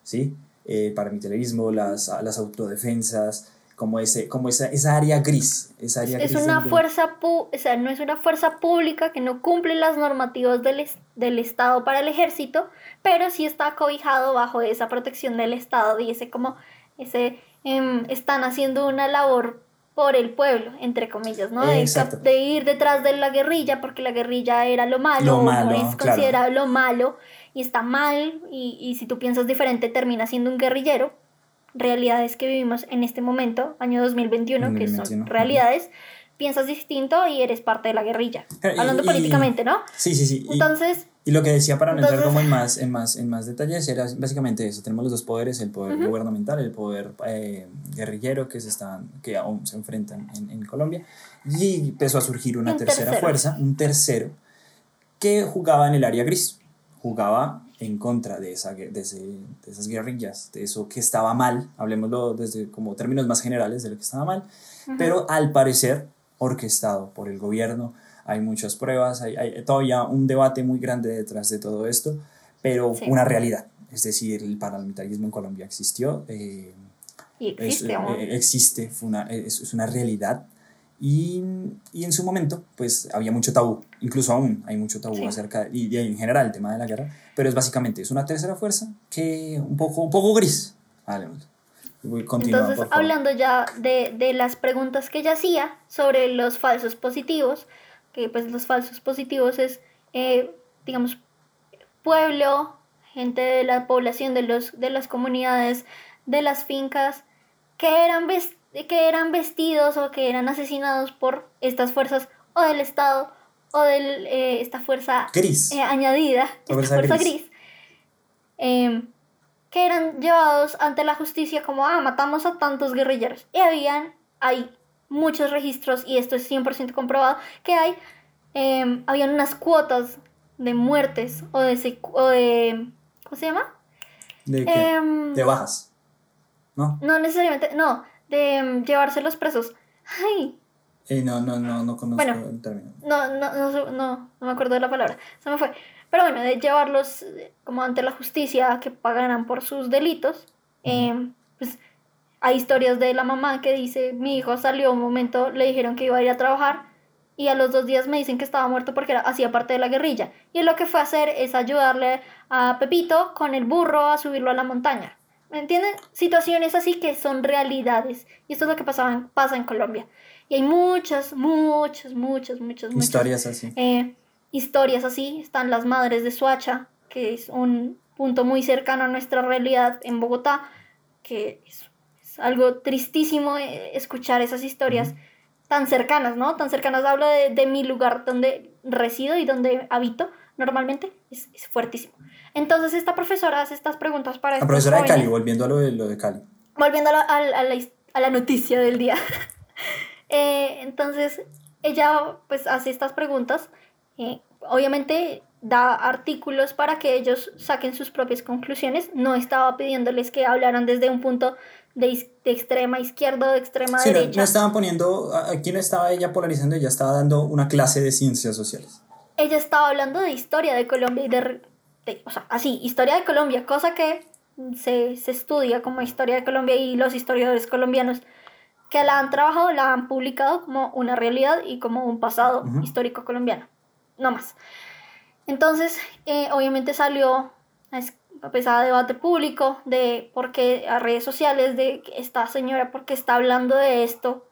¿sí? El paramilitarismo, las, las autodefensas, como, ese, como esa, esa área gris. Esa área es gris una fuerza, pu- o sea, no es una fuerza pública que no cumple las normativas del, es- del Estado para el ejército, pero sí está cobijado bajo esa protección del Estado y ese como, ese, em, están haciendo una labor por el pueblo, entre comillas, ¿no? De, de ir detrás de la guerrilla, porque la guerrilla era lo malo, Lo malo, es claro. considerado lo malo y está mal, y, y si tú piensas diferente termina siendo un guerrillero. Realidades que vivimos en este momento, año 2021, que 2021, son ujú. realidades, piensas distinto y eres parte de la guerrilla. Eh, y- Hablando y- políticamente, ¿no? Sí, sí, sí. Y- Entonces, Y lo que decía para no entrar como en más, en, más, en más detalles era básicamente eso. Tenemos los dos poderes, el poder gubernamental, el poder eh, guerrillero que, se están, que aún se enfrentan en, en Colombia. Y empezó a surgir una Un tercera tercero. fuerza, un tercero, que jugaba en el área gris. Jugaba en contra de, esa, de, ese- de esas guerrillas, de eso que estaba mal, hablemoslo desde como términos más generales de lo que estaba mal, pero al parecer orquestado por el gobierno. Hay muchas pruebas, hay, hay todavía un debate muy grande detrás de todo esto, pero Sí. una realidad. Es decir, el paramilitarismo en Colombia existió, eh, y es- existe aún. eh, existe, fue una, es, es una realidad. Y, y en su momento, pues había mucho tabú, incluso aún hay mucho tabú Sí. acerca, y, y en general el tema de la guerra, pero es básicamente, es una tercera fuerza que un poco, un poco gris. Hablemos. Voy- Entonces, hablando ya de, de las preguntas que ella hacía sobre los falsos positivos, que pues los falsos positivos es, eh, digamos, pueblo, gente de la población, de, los, de las comunidades, de las fincas, que eran, ves- que eran vestidos o que eran asesinados por estas fuerzas o del Estado o de esta fuerza Gris. eh, añadida, esta Fuerza fuerza gris. gris, em, que eran llevados ante la justicia como, ah, matamos a tantos guerrilleros. Y habían, hay muchos registros, y esto es 100% comprobado, que hay, em, habían unas cuotas de muertes o de, o de ¿cómo se llama? ¿De qué? Em, De bajas. ¿No? no necesariamente, no, de em, llevarse los presos. Ay, Eh, no, no, no, no conozco Bueno. el término. no, no, no, no, no me acuerdo de la palabra, se me fue. Pero bueno, de llevarlos eh, como ante la justicia que pagaran por sus delitos. Eh, pues hay historias de la mamá que dice, mi hijo salió un momento, le dijeron que iba a ir a trabajar y a los dos días me dicen que estaba muerto porque era, hacía parte de la guerrilla. Y él lo que fue a hacer es ayudarle a Pepito con el burro a subirlo a la montaña. ¿Me entienden? Situaciones así que son realidades. Y esto es lo que pasaba en- pasa en Colombia. Y hay muchas, muchas, muchas, muchas, muchas Historias así. eh, historias así. Están las madres de Suacha, que es un punto muy cercano a nuestra realidad en Bogotá, que es, es algo tristísimo eh, escuchar esas historias tan cercanas, ¿no? Tan cercanas, hablo de, de mi lugar donde resido y donde habito normalmente, es, es fuertísimo. Entonces esta profesora hace estas preguntas para La estos profesora de Cali, jóvenes. volviendo a lo de, lo de Cali. Volviendo a la, a la- a la noticia del día. Eh, entonces, ella pues hace estas preguntas. eh, obviamente da artículos para que ellos saquen sus propias conclusiones. No estaba pidiéndoles que hablaran desde un punto de, de extrema izquierda o de extrema Sí, no, derecha. no estaban poniendo, aquí no estaba ella polarizando, ella estaba dando una clase de ciencias sociales. ella estaba hablando de historia de Colombia y de, de- o sea, así, historia de Colombia, cosa que se, se estudia como historia de Colombia y los historiadores colombianos que la han trabajado, la han publicado como una realidad y como un pasado Ujú. histórico colombiano, no más. Entonces, eh, obviamente salió a es- a pesar de debate público de por qué a redes sociales de esta señora, por qué está hablando de esto,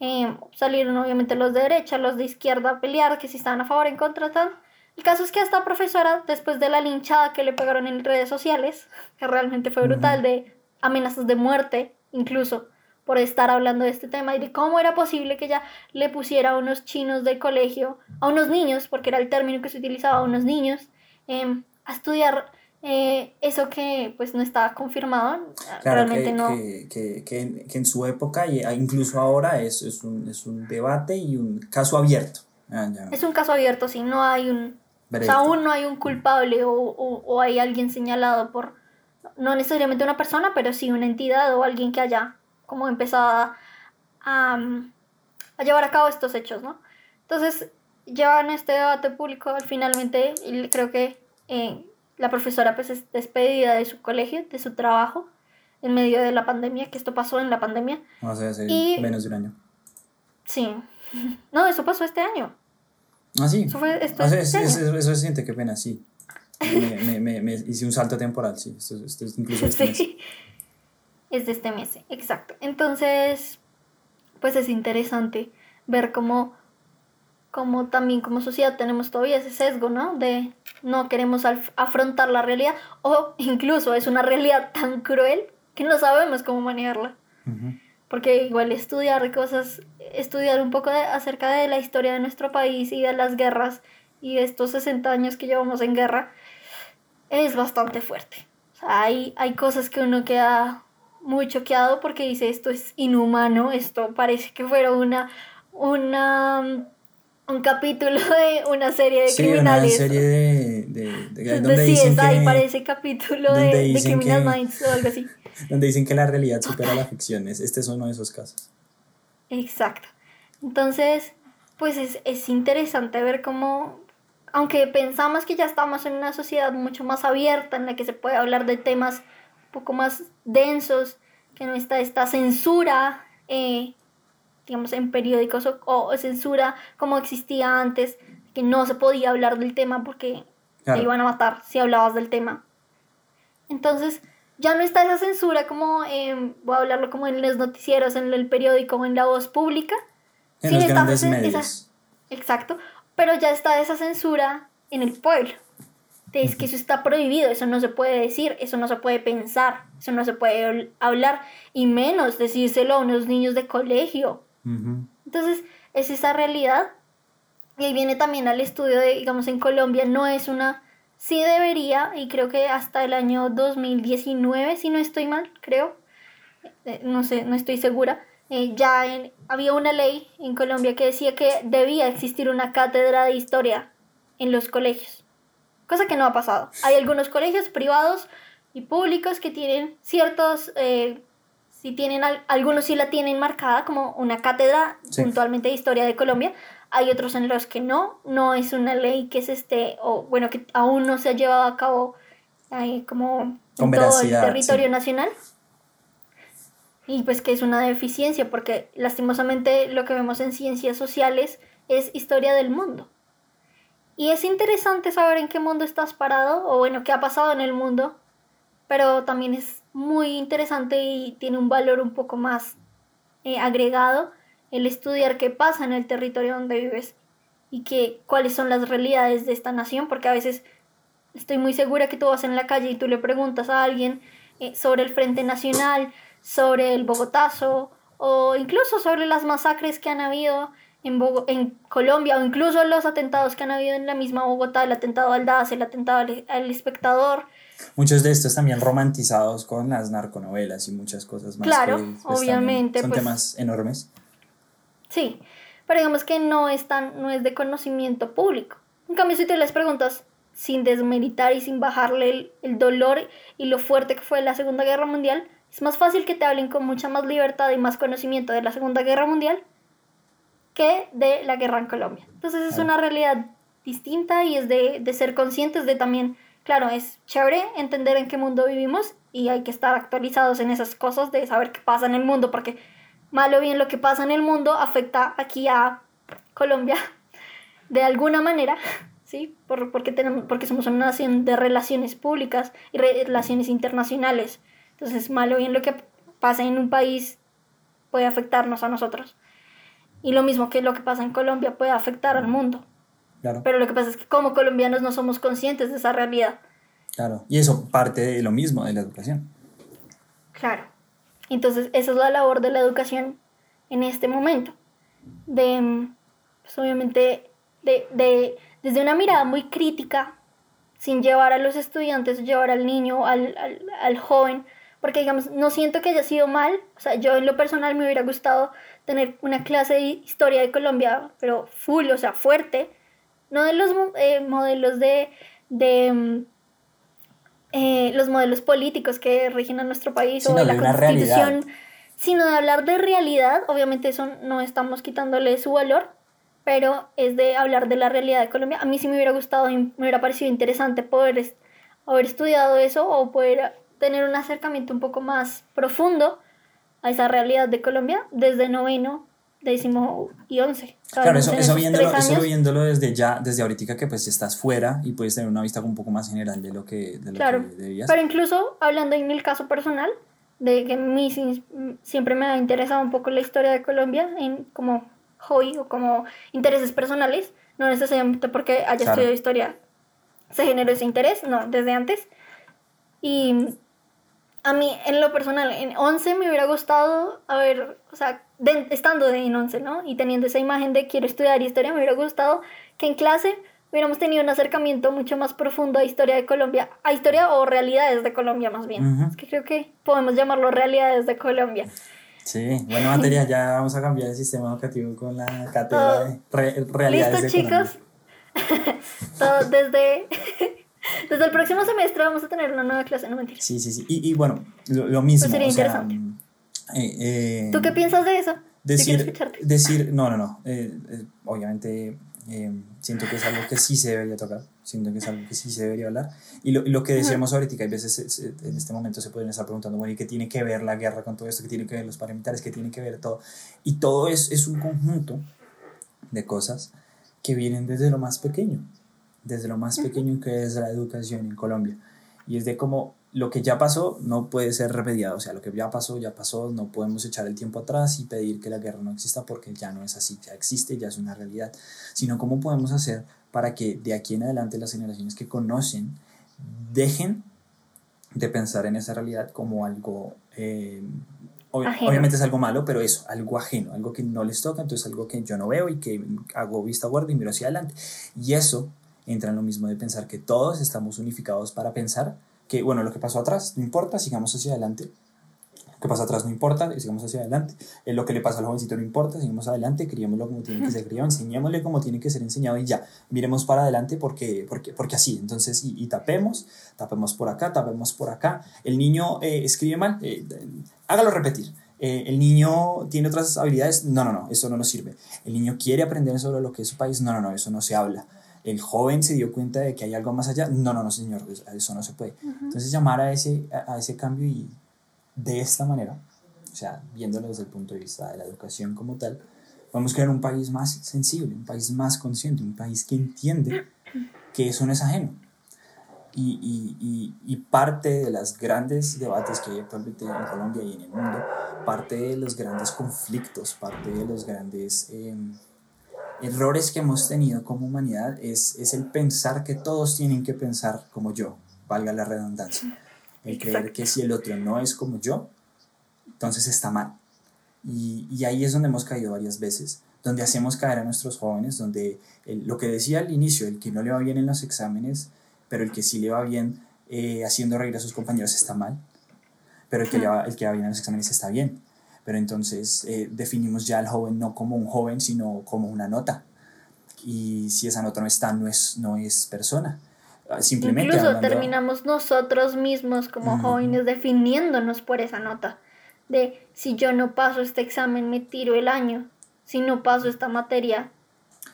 eh, salieron obviamente los de derecha, los de izquierda a pelear, que si estaban a favor, en contra, tal. El caso es que esta profesora, después de la linchada que le pegaron en redes sociales, que realmente fue brutal, de amenazas de muerte, incluso, por estar hablando de este tema y de cómo era posible que ella le pusiera a unos chinos del colegio, a unos niños, porque era el término que se utilizaba, a unos niños, em, a estudiar eh, eso que pues no estaba confirmado, Claro, realmente que, no. que, que, que en, su época y incluso ahora es, es, un, es un debate y un caso abierto. Ah. Es un caso abierto, sí, no hay un... O Veredicto. sea, aún no hay un culpable o, o, o hay alguien señalado por, no necesariamente una persona, pero sí una entidad o alguien que haya como empezado a, a, a llevar a cabo estos hechos, ¿no? Entonces, llevan este debate público, finalmente, y creo que eh, la profesora pues es despedida de su colegio, de su trabajo, en medio de la pandemia, que esto pasó en la pandemia. O sea, hace Y- menos de un año. Sí. No, eso pasó este año. Ah, sí. Eso fue esto este es- eso se siente, qué pena, sí. Me, me, me, me hice un salto temporal, sí. Esto, esto es incluso este mes. Es de este mes, exacto. Entonces, pues es interesante ver cómo, cómo también como sociedad tenemos todavía ese sesgo, ¿no? De no queremos afrontar la realidad o incluso es una realidad tan cruel que no sabemos cómo manejarla. Porque igual estudiar cosas, estudiar un poco de- acerca de la historia de nuestro país y de las guerras y de estos 60 años que llevamos en guerra es bastante fuerte. O sea, hay, hay cosas que uno queda muy choqueado porque dice esto es inhumano, esto parece que fuera una, una un capítulo de una serie de Sí, una criminales. serie de, de, de- de donde, dicen que, parece capítulo de, Criminal que- Minds o algo así. Donde dicen que la realidad supera la ficción. Es- Este es uno de esos casos. Exacto. Entonces, pues es, es interesante ver cómo, aunque pensamos que ya estamos en una sociedad mucho más abierta, en la que se puede hablar de temas un poco más densos, que no está esta censura, eh, digamos, en periódicos o, o censura como existía antes, que no se podía hablar del tema porque Claro. te iban a matar si hablabas del tema. Entonces, ya no está esa censura como, eh, voy a hablarlo como en los noticieros, en el periódico en la voz pública. En Sí, los grandes en medios. esa- Exacto, pero ya está esa censura en el pueblo. Es que eso está prohibido, eso no se puede decir, eso no se puede pensar, eso no se puede hablar, y menos decírselo a unos niños de colegio. Entonces, es esa realidad. Y ahí viene también al estudio de, digamos, en Colombia no es una... Sí debería, y creo que hasta el año 2019, si no estoy mal, creo, eh, no sé, no estoy segura, eh, ya en- había una ley en Colombia que decía que debía existir una cátedra de historia en los colegios, cosa que no ha pasado. Hay algunos colegios privados y públicos que tienen ciertos, eh, si tienen, al- algunos sí la tienen marcada como una cátedra Sí. puntualmente de historia de Colombia, hay otros en los que no, no es una ley que se esté, o bueno, que aún no se ha llevado a cabo eh, como en todo el territorio sí. nacional. Y pues que es una deficiencia, porque lastimosamente lo que vemos en ciencias sociales es historia del mundo. Y es interesante saber en qué mundo estás parado, o bueno, qué ha pasado en el mundo, pero también es muy interesante y tiene un valor un poco más eh, agregado el estudiar qué pasa en el territorio donde vives y que, cuáles son las realidades de esta nación, porque a veces estoy muy segura que tú vas en la calle y tú le preguntas a alguien eh, sobre el Frente Nacional, sobre el Bogotazo o incluso sobre las masacres que han habido en, Bogo- en Colombia o incluso los atentados que han habido en la misma Bogotá, el atentado al DAS, el atentado al, al espectador. Muchos de estos también romantizados con las narconovelas y muchas cosas más. Claro, que, pues, obviamente, Son pues- temas enormes. Sí, pero digamos que no es, tan, no es de conocimiento público. En cambio, si te les preguntas sin desmeritar y sin bajarle el, el dolor y lo fuerte que fue la Segunda Guerra Mundial, es más fácil que te hablen con mucha más libertad y más conocimiento de la Segunda Guerra Mundial que de la guerra en Colombia. Entonces es una realidad distinta y es de, de ser conscientes de también, claro, es chévere entender en qué mundo vivimos y hay que estar actualizados en esas cosas de saber qué pasa en el mundo, porque mal o bien lo que pasa en el mundo afecta aquí a Colombia de alguna manera, ¿sí? Por, porque, tenemos, porque somos una nación de relaciones públicas y re- relaciones internacionales. Entonces, mal o bien lo que pasa en un país puede afectarnos a nosotros. Y lo mismo que lo que pasa en Colombia puede afectar al mundo. Claro, Pero lo que pasa es que como colombianos no somos conscientes de esa realidad. claro. Y eso parte de lo mismo, de la educación. Claro. Entonces, esa es la labor de la educación en este momento. De, pues obviamente, de, de- desde una mirada muy crítica, sin llevar a los estudiantes, llevar al niño, al, al, joven, porque digamos, no siento que haya sido mal, o sea, yo en lo personal me hubiera gustado tener una clase de historia de Colombia, pero full, o sea, fuerte, no de los eh, modelos de, de eh, los modelos políticos que rigen a nuestro país Sino o de la constitución, realidad. sino de hablar de realidad, obviamente eso no estamos quitándole su valor, pero es de hablar de la realidad de Colombia. A mí sí me hubiera gustado me hubiera parecido interesante poder es- haber estudiado eso o poder tener un acercamiento un poco más profundo a esa realidad de Colombia desde noveno, décimo y once. Claro, eso, eso, viéndolo, eso viéndolo desde ya, desde ahorita que pues estás fuera y puedes tener una vista un poco más general de lo que, de lo claro, Pero incluso hablando en el caso personal, de que mí siempre me ha interesado un poco la historia de Colombia en como hobby o como intereses personales, no necesariamente porque haya estudiado historia se generó ese interés, no, desde antes. Y a mí, en lo personal, en 11 me hubiera gustado haber, o sea, estando en 11, ¿no? Y teniendo esa imagen de quiero estudiar historia, me hubiera gustado que en clase hubiéramos tenido un acercamiento mucho más profundo a historia de Colombia, a historia o realidades de Colombia más bien. Es que creo que podemos llamarlo realidades de Colombia. Sí, bueno, materia, ya vamos a cambiar el sistema educativo con la cátedra de realidades ¿Listo, chicos? Todo desde, desde el próximo semestre vamos a tener una nueva clase, no mentira. Sí, sí, sí. Y, y bueno, lo, mismo. Pues sería interesante. Eh, eh, ¿Tú qué piensas de eso? Decir, decir no, no, no. Eh, obviamente siento que es algo que sí se debería tocar, siento que es algo que sí se debería hablar. Y lo, lo que decíamos ahorita, que a veces en este momento se pueden estar preguntando, bueno, ¿y qué tiene que ver la guerra con todo esto? ¿Qué tiene que ver los paramilitares? ¿Qué tiene que ver todo? Y todo es, es un conjunto de cosas que vienen desde lo más pequeño, desde lo más pequeño que es la educación en Colombia. Y es de cómo lo que ya pasó no puede ser remediado, o sea, lo que ya pasó, ya pasó, no podemos echar el tiempo atrás y pedir que la guerra no exista porque ya no es así, ya existe, ya es una realidad, sino cómo podemos hacer para que de aquí en adelante las generaciones que conocen dejen de pensar en esa realidad como algo eh, obviamente es algo malo, pero eso, algo ajeno, algo que no les toca, entonces algo que yo no veo y que hago vista guarda y miro hacia adelante. Y eso entra en lo mismo de pensar que todos estamos unificados para pensar que, bueno, lo que pasó atrás no importa, sigamos hacia adelante. Lo que pasa atrás no importa, sigamos hacia adelante. lo que le pasa al jovencito no importa, sigamos adelante, criémoslo como tiene que ser criado, enseñémosle como tiene que ser enseñado y ya, miremos para adelante porque, porque, porque así. Entonces, y, tapemos, tapemos por acá, tapemos por acá. El niño eh, escribe mal, eh, hágalo repetir. Eh, el niño tiene otras habilidades, no, no, no, eso no nos sirve. El niño quiere aprender sobre lo que es su país, no, no, no, eso no se habla. El joven se dio cuenta de que hay algo más allá, no, no, no, señor, eso no se puede. Entonces llamar a ese, a, ese cambio y de esta manera, o sea, viéndolo desde el punto de vista de la educación como tal, podemos crear un país más sensible, un país más consciente, un país que entiende que eso no es ajeno, y, y, y, parte de los grandes debates que hay actualmente en Colombia y en el mundo, parte de los grandes conflictos, parte de los grandes em, errores que hemos tenido como humanidad es, es el pensar que todos tienen que pensar como yo, valga la redundancia. El creer que si el otro no es como yo, entonces está mal. Y, y, ahí es donde hemos caído varias veces, donde hacemos caer a nuestros jóvenes, donde lo que decía al inicio, el que no le va bien en los exámenes, pero el que sí le va bien eh, haciendo reír a sus compañeros está mal, pero el que, le va, el que va bien en los exámenes está bien. Pero entonces eh, definimos ya al joven no como un joven, sino como una nota. Y si esa nota no está, no es, no es persona. Ah, simplemente Incluso terminamos nosotros mismos como jóvenes definiéndonos por esa nota. De si yo no paso este examen, me tiro el año. Si no paso esta materia,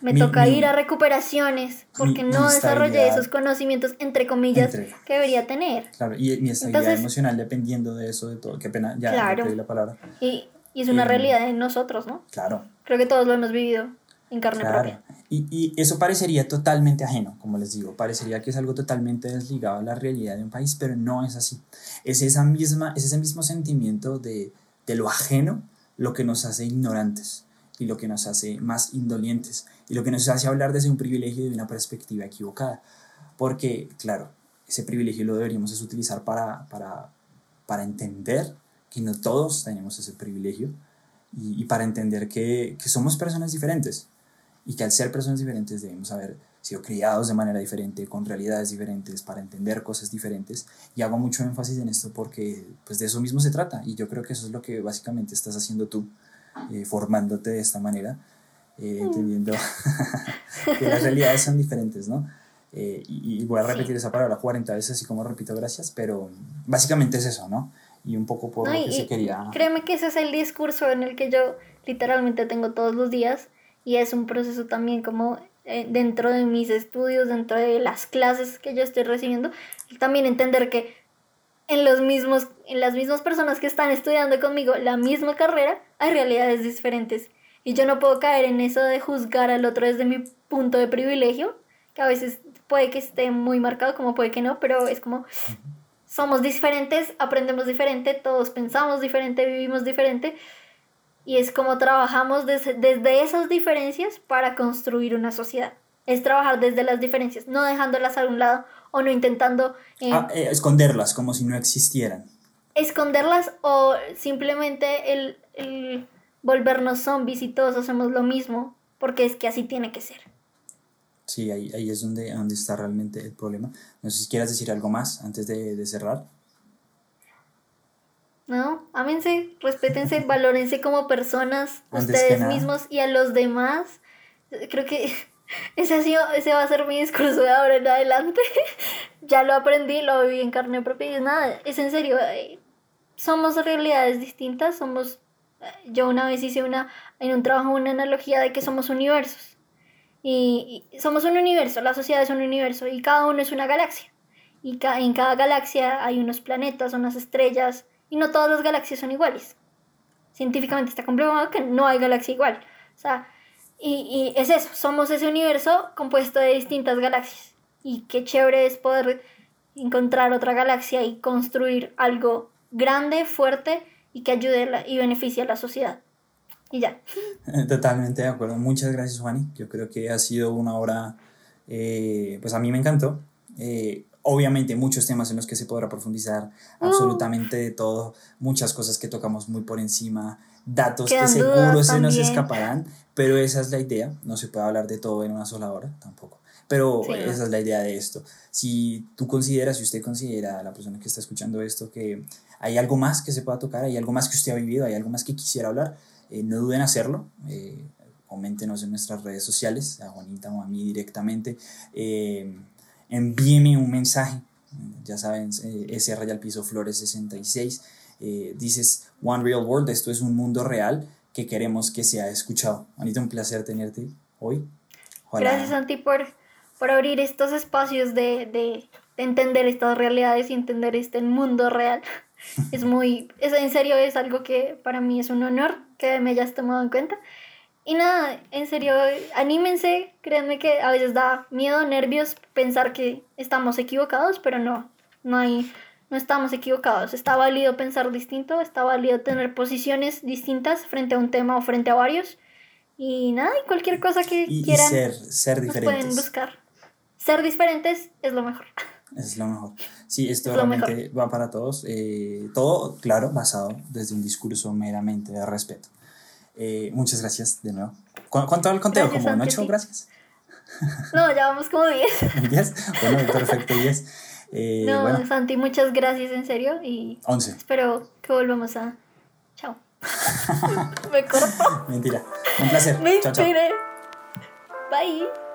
me toca ir a recuperaciones porque no desarrollé esos conocimientos, entre comillas, que debería tener. Claro, y mi estabilidad emocional dependiendo de eso, de todo. Qué pena, ya claro, la palabra. Y, y es una realidad de nosotros, ¿no? Claro. Creo que todos lo hemos vivido en carne claro. propia. Y, y eso parecería totalmente ajeno, como les digo, parecería que es algo totalmente desligado a la realidad de un país, pero no es así. Es, esa misma, es ese mismo sentimiento de, de lo ajeno lo que nos hace ignorantes y lo que nos hace más indolientes y lo que nos hace hablar desde un privilegio y de una perspectiva equivocada. Porque, claro, ese privilegio lo deberíamos utilizar para, para, para entender que no todos tenemos ese privilegio y, y para entender que, que, somos personas diferentes y que al ser personas diferentes debemos haber sido criados de manera diferente, con realidades diferentes, para entender cosas diferentes. Y hago mucho énfasis en esto porque pues de eso mismo se trata y yo creo que eso es lo que básicamente estás haciendo tú eh, formándote de esta manera, eh, mm. entendiendo que las realidades son diferentes, ¿no? Eh, y, voy a repetir esa palabra 40 veces, así como repito gracias, pero básicamente es eso, ¿no? Y un poco por lo que se quería. Créeme que ese es el discurso en el que yo literalmente tengo todos los días y es un proceso también como eh, dentro de mis estudios, dentro de las clases que yo estoy recibiendo, también entender que en, los mismos, en las mismas personas que están estudiando conmigo la misma carrera, hay realidades diferentes. Y yo no puedo caer en eso de juzgar al otro desde mi punto de privilegio, que a veces puede que esté muy marcado, como puede que no, pero es como somos diferentes, aprendemos diferente, todos pensamos diferente, vivimos diferente. Y es como trabajamos desde, desde esas diferencias para construir una sociedad. Es trabajar desde las diferencias, no dejándolas a un lado o no intentando... Eh, ah, eh, esconderlas como si no existieran. Esconderlas o simplemente el, el volvernos zombies y todos hacemos lo mismo, porque es que así tiene que ser. Sí, ahí, ahí es donde, donde está realmente el problema. No sé si quieras decir algo más antes de, de cerrar. No, ámense, respétense, valórense como personas, ustedes mismos y a los demás. Creo que ese, ha sido, ese va a ser mi discurso de ahora en adelante. ya lo aprendí, lo viví en carne propia y es nada, es en serio. Eh, somos realidades distintas, somos... Yo una vez hice una, en un trabajo una analogía de que somos universos. Y, somos un universo, la sociedad es un universo y cada uno es una galaxia. Y en cada galaxia hay unos planetas, unas estrellas, y no todas las galaxias son iguales. Científicamente está comprobado que no hay galaxia igual. O sea, y, y es eso, somos ese universo compuesto de distintas galaxias. Y qué chévere es poder encontrar otra galaxia y construir algo grande, fuerte y que ayude y beneficie a la sociedad. Y ya. Totalmente de acuerdo. Muchas gracias, Juani. Yo creo que ha sido una hora, eh, pues a mí me encantó. Eh, obviamente muchos temas en los que se podrá profundizar, oh. absolutamente de todo, muchas cosas que tocamos muy por encima, datos que seguro se nos escaparán, pero esa es la idea, no se puede hablar de todo en una sola hora tampoco. Pero esa es la idea de esto. Si tú consideras, si usted considera, la persona que está escuchando esto, que hay algo más que se pueda tocar, hay algo más que usted ha vivido, hay algo más que quisiera hablar, eh, no duden en hacerlo. Eh, coméntenos en nuestras redes sociales, a Juanita o a mí directamente. Eh, envíeme un mensaje. Ya saben, ese raya al piso Flores 66. dices One Real World, esto es un mundo real que queremos que sea escuchado. Juanita, un placer tenerte hoy. Gracias, Santi, por, por abrir estos espacios de, de, entender estas realidades y entender este mundo real. Es muy, es, en serio, es algo que para mí es un honor que me hayas tomado en cuenta. Y nada, en serio, anímense, créanme que a veces da miedo, nervios pensar que estamos equivocados, pero no, no hay, no estamos equivocados. Está válido pensar distinto, está válido tener posiciones distintas frente a un tema o frente a varios. Y nada, y cualquier cosa que quieran, ser, ser diferentes. pueden buscar. Ser diferentes es lo mejor. Es lo mejor. Sí, esto realmente va para todos. Eh, todo, claro, basado desde un discurso meramente de respeto. Eh, muchas gracias de nuevo. ¿Cuánto va el conteo? ¿Como un 8? Gracias. No, ya vamos como 10. ¿10? Bueno, perfecto, 10. Eh, no, Santi, muchas gracias, en serio. Y 11. Espero que volvamos a. Chao. Me corto. Mentira. Un placer. Me chao, chao. Bye.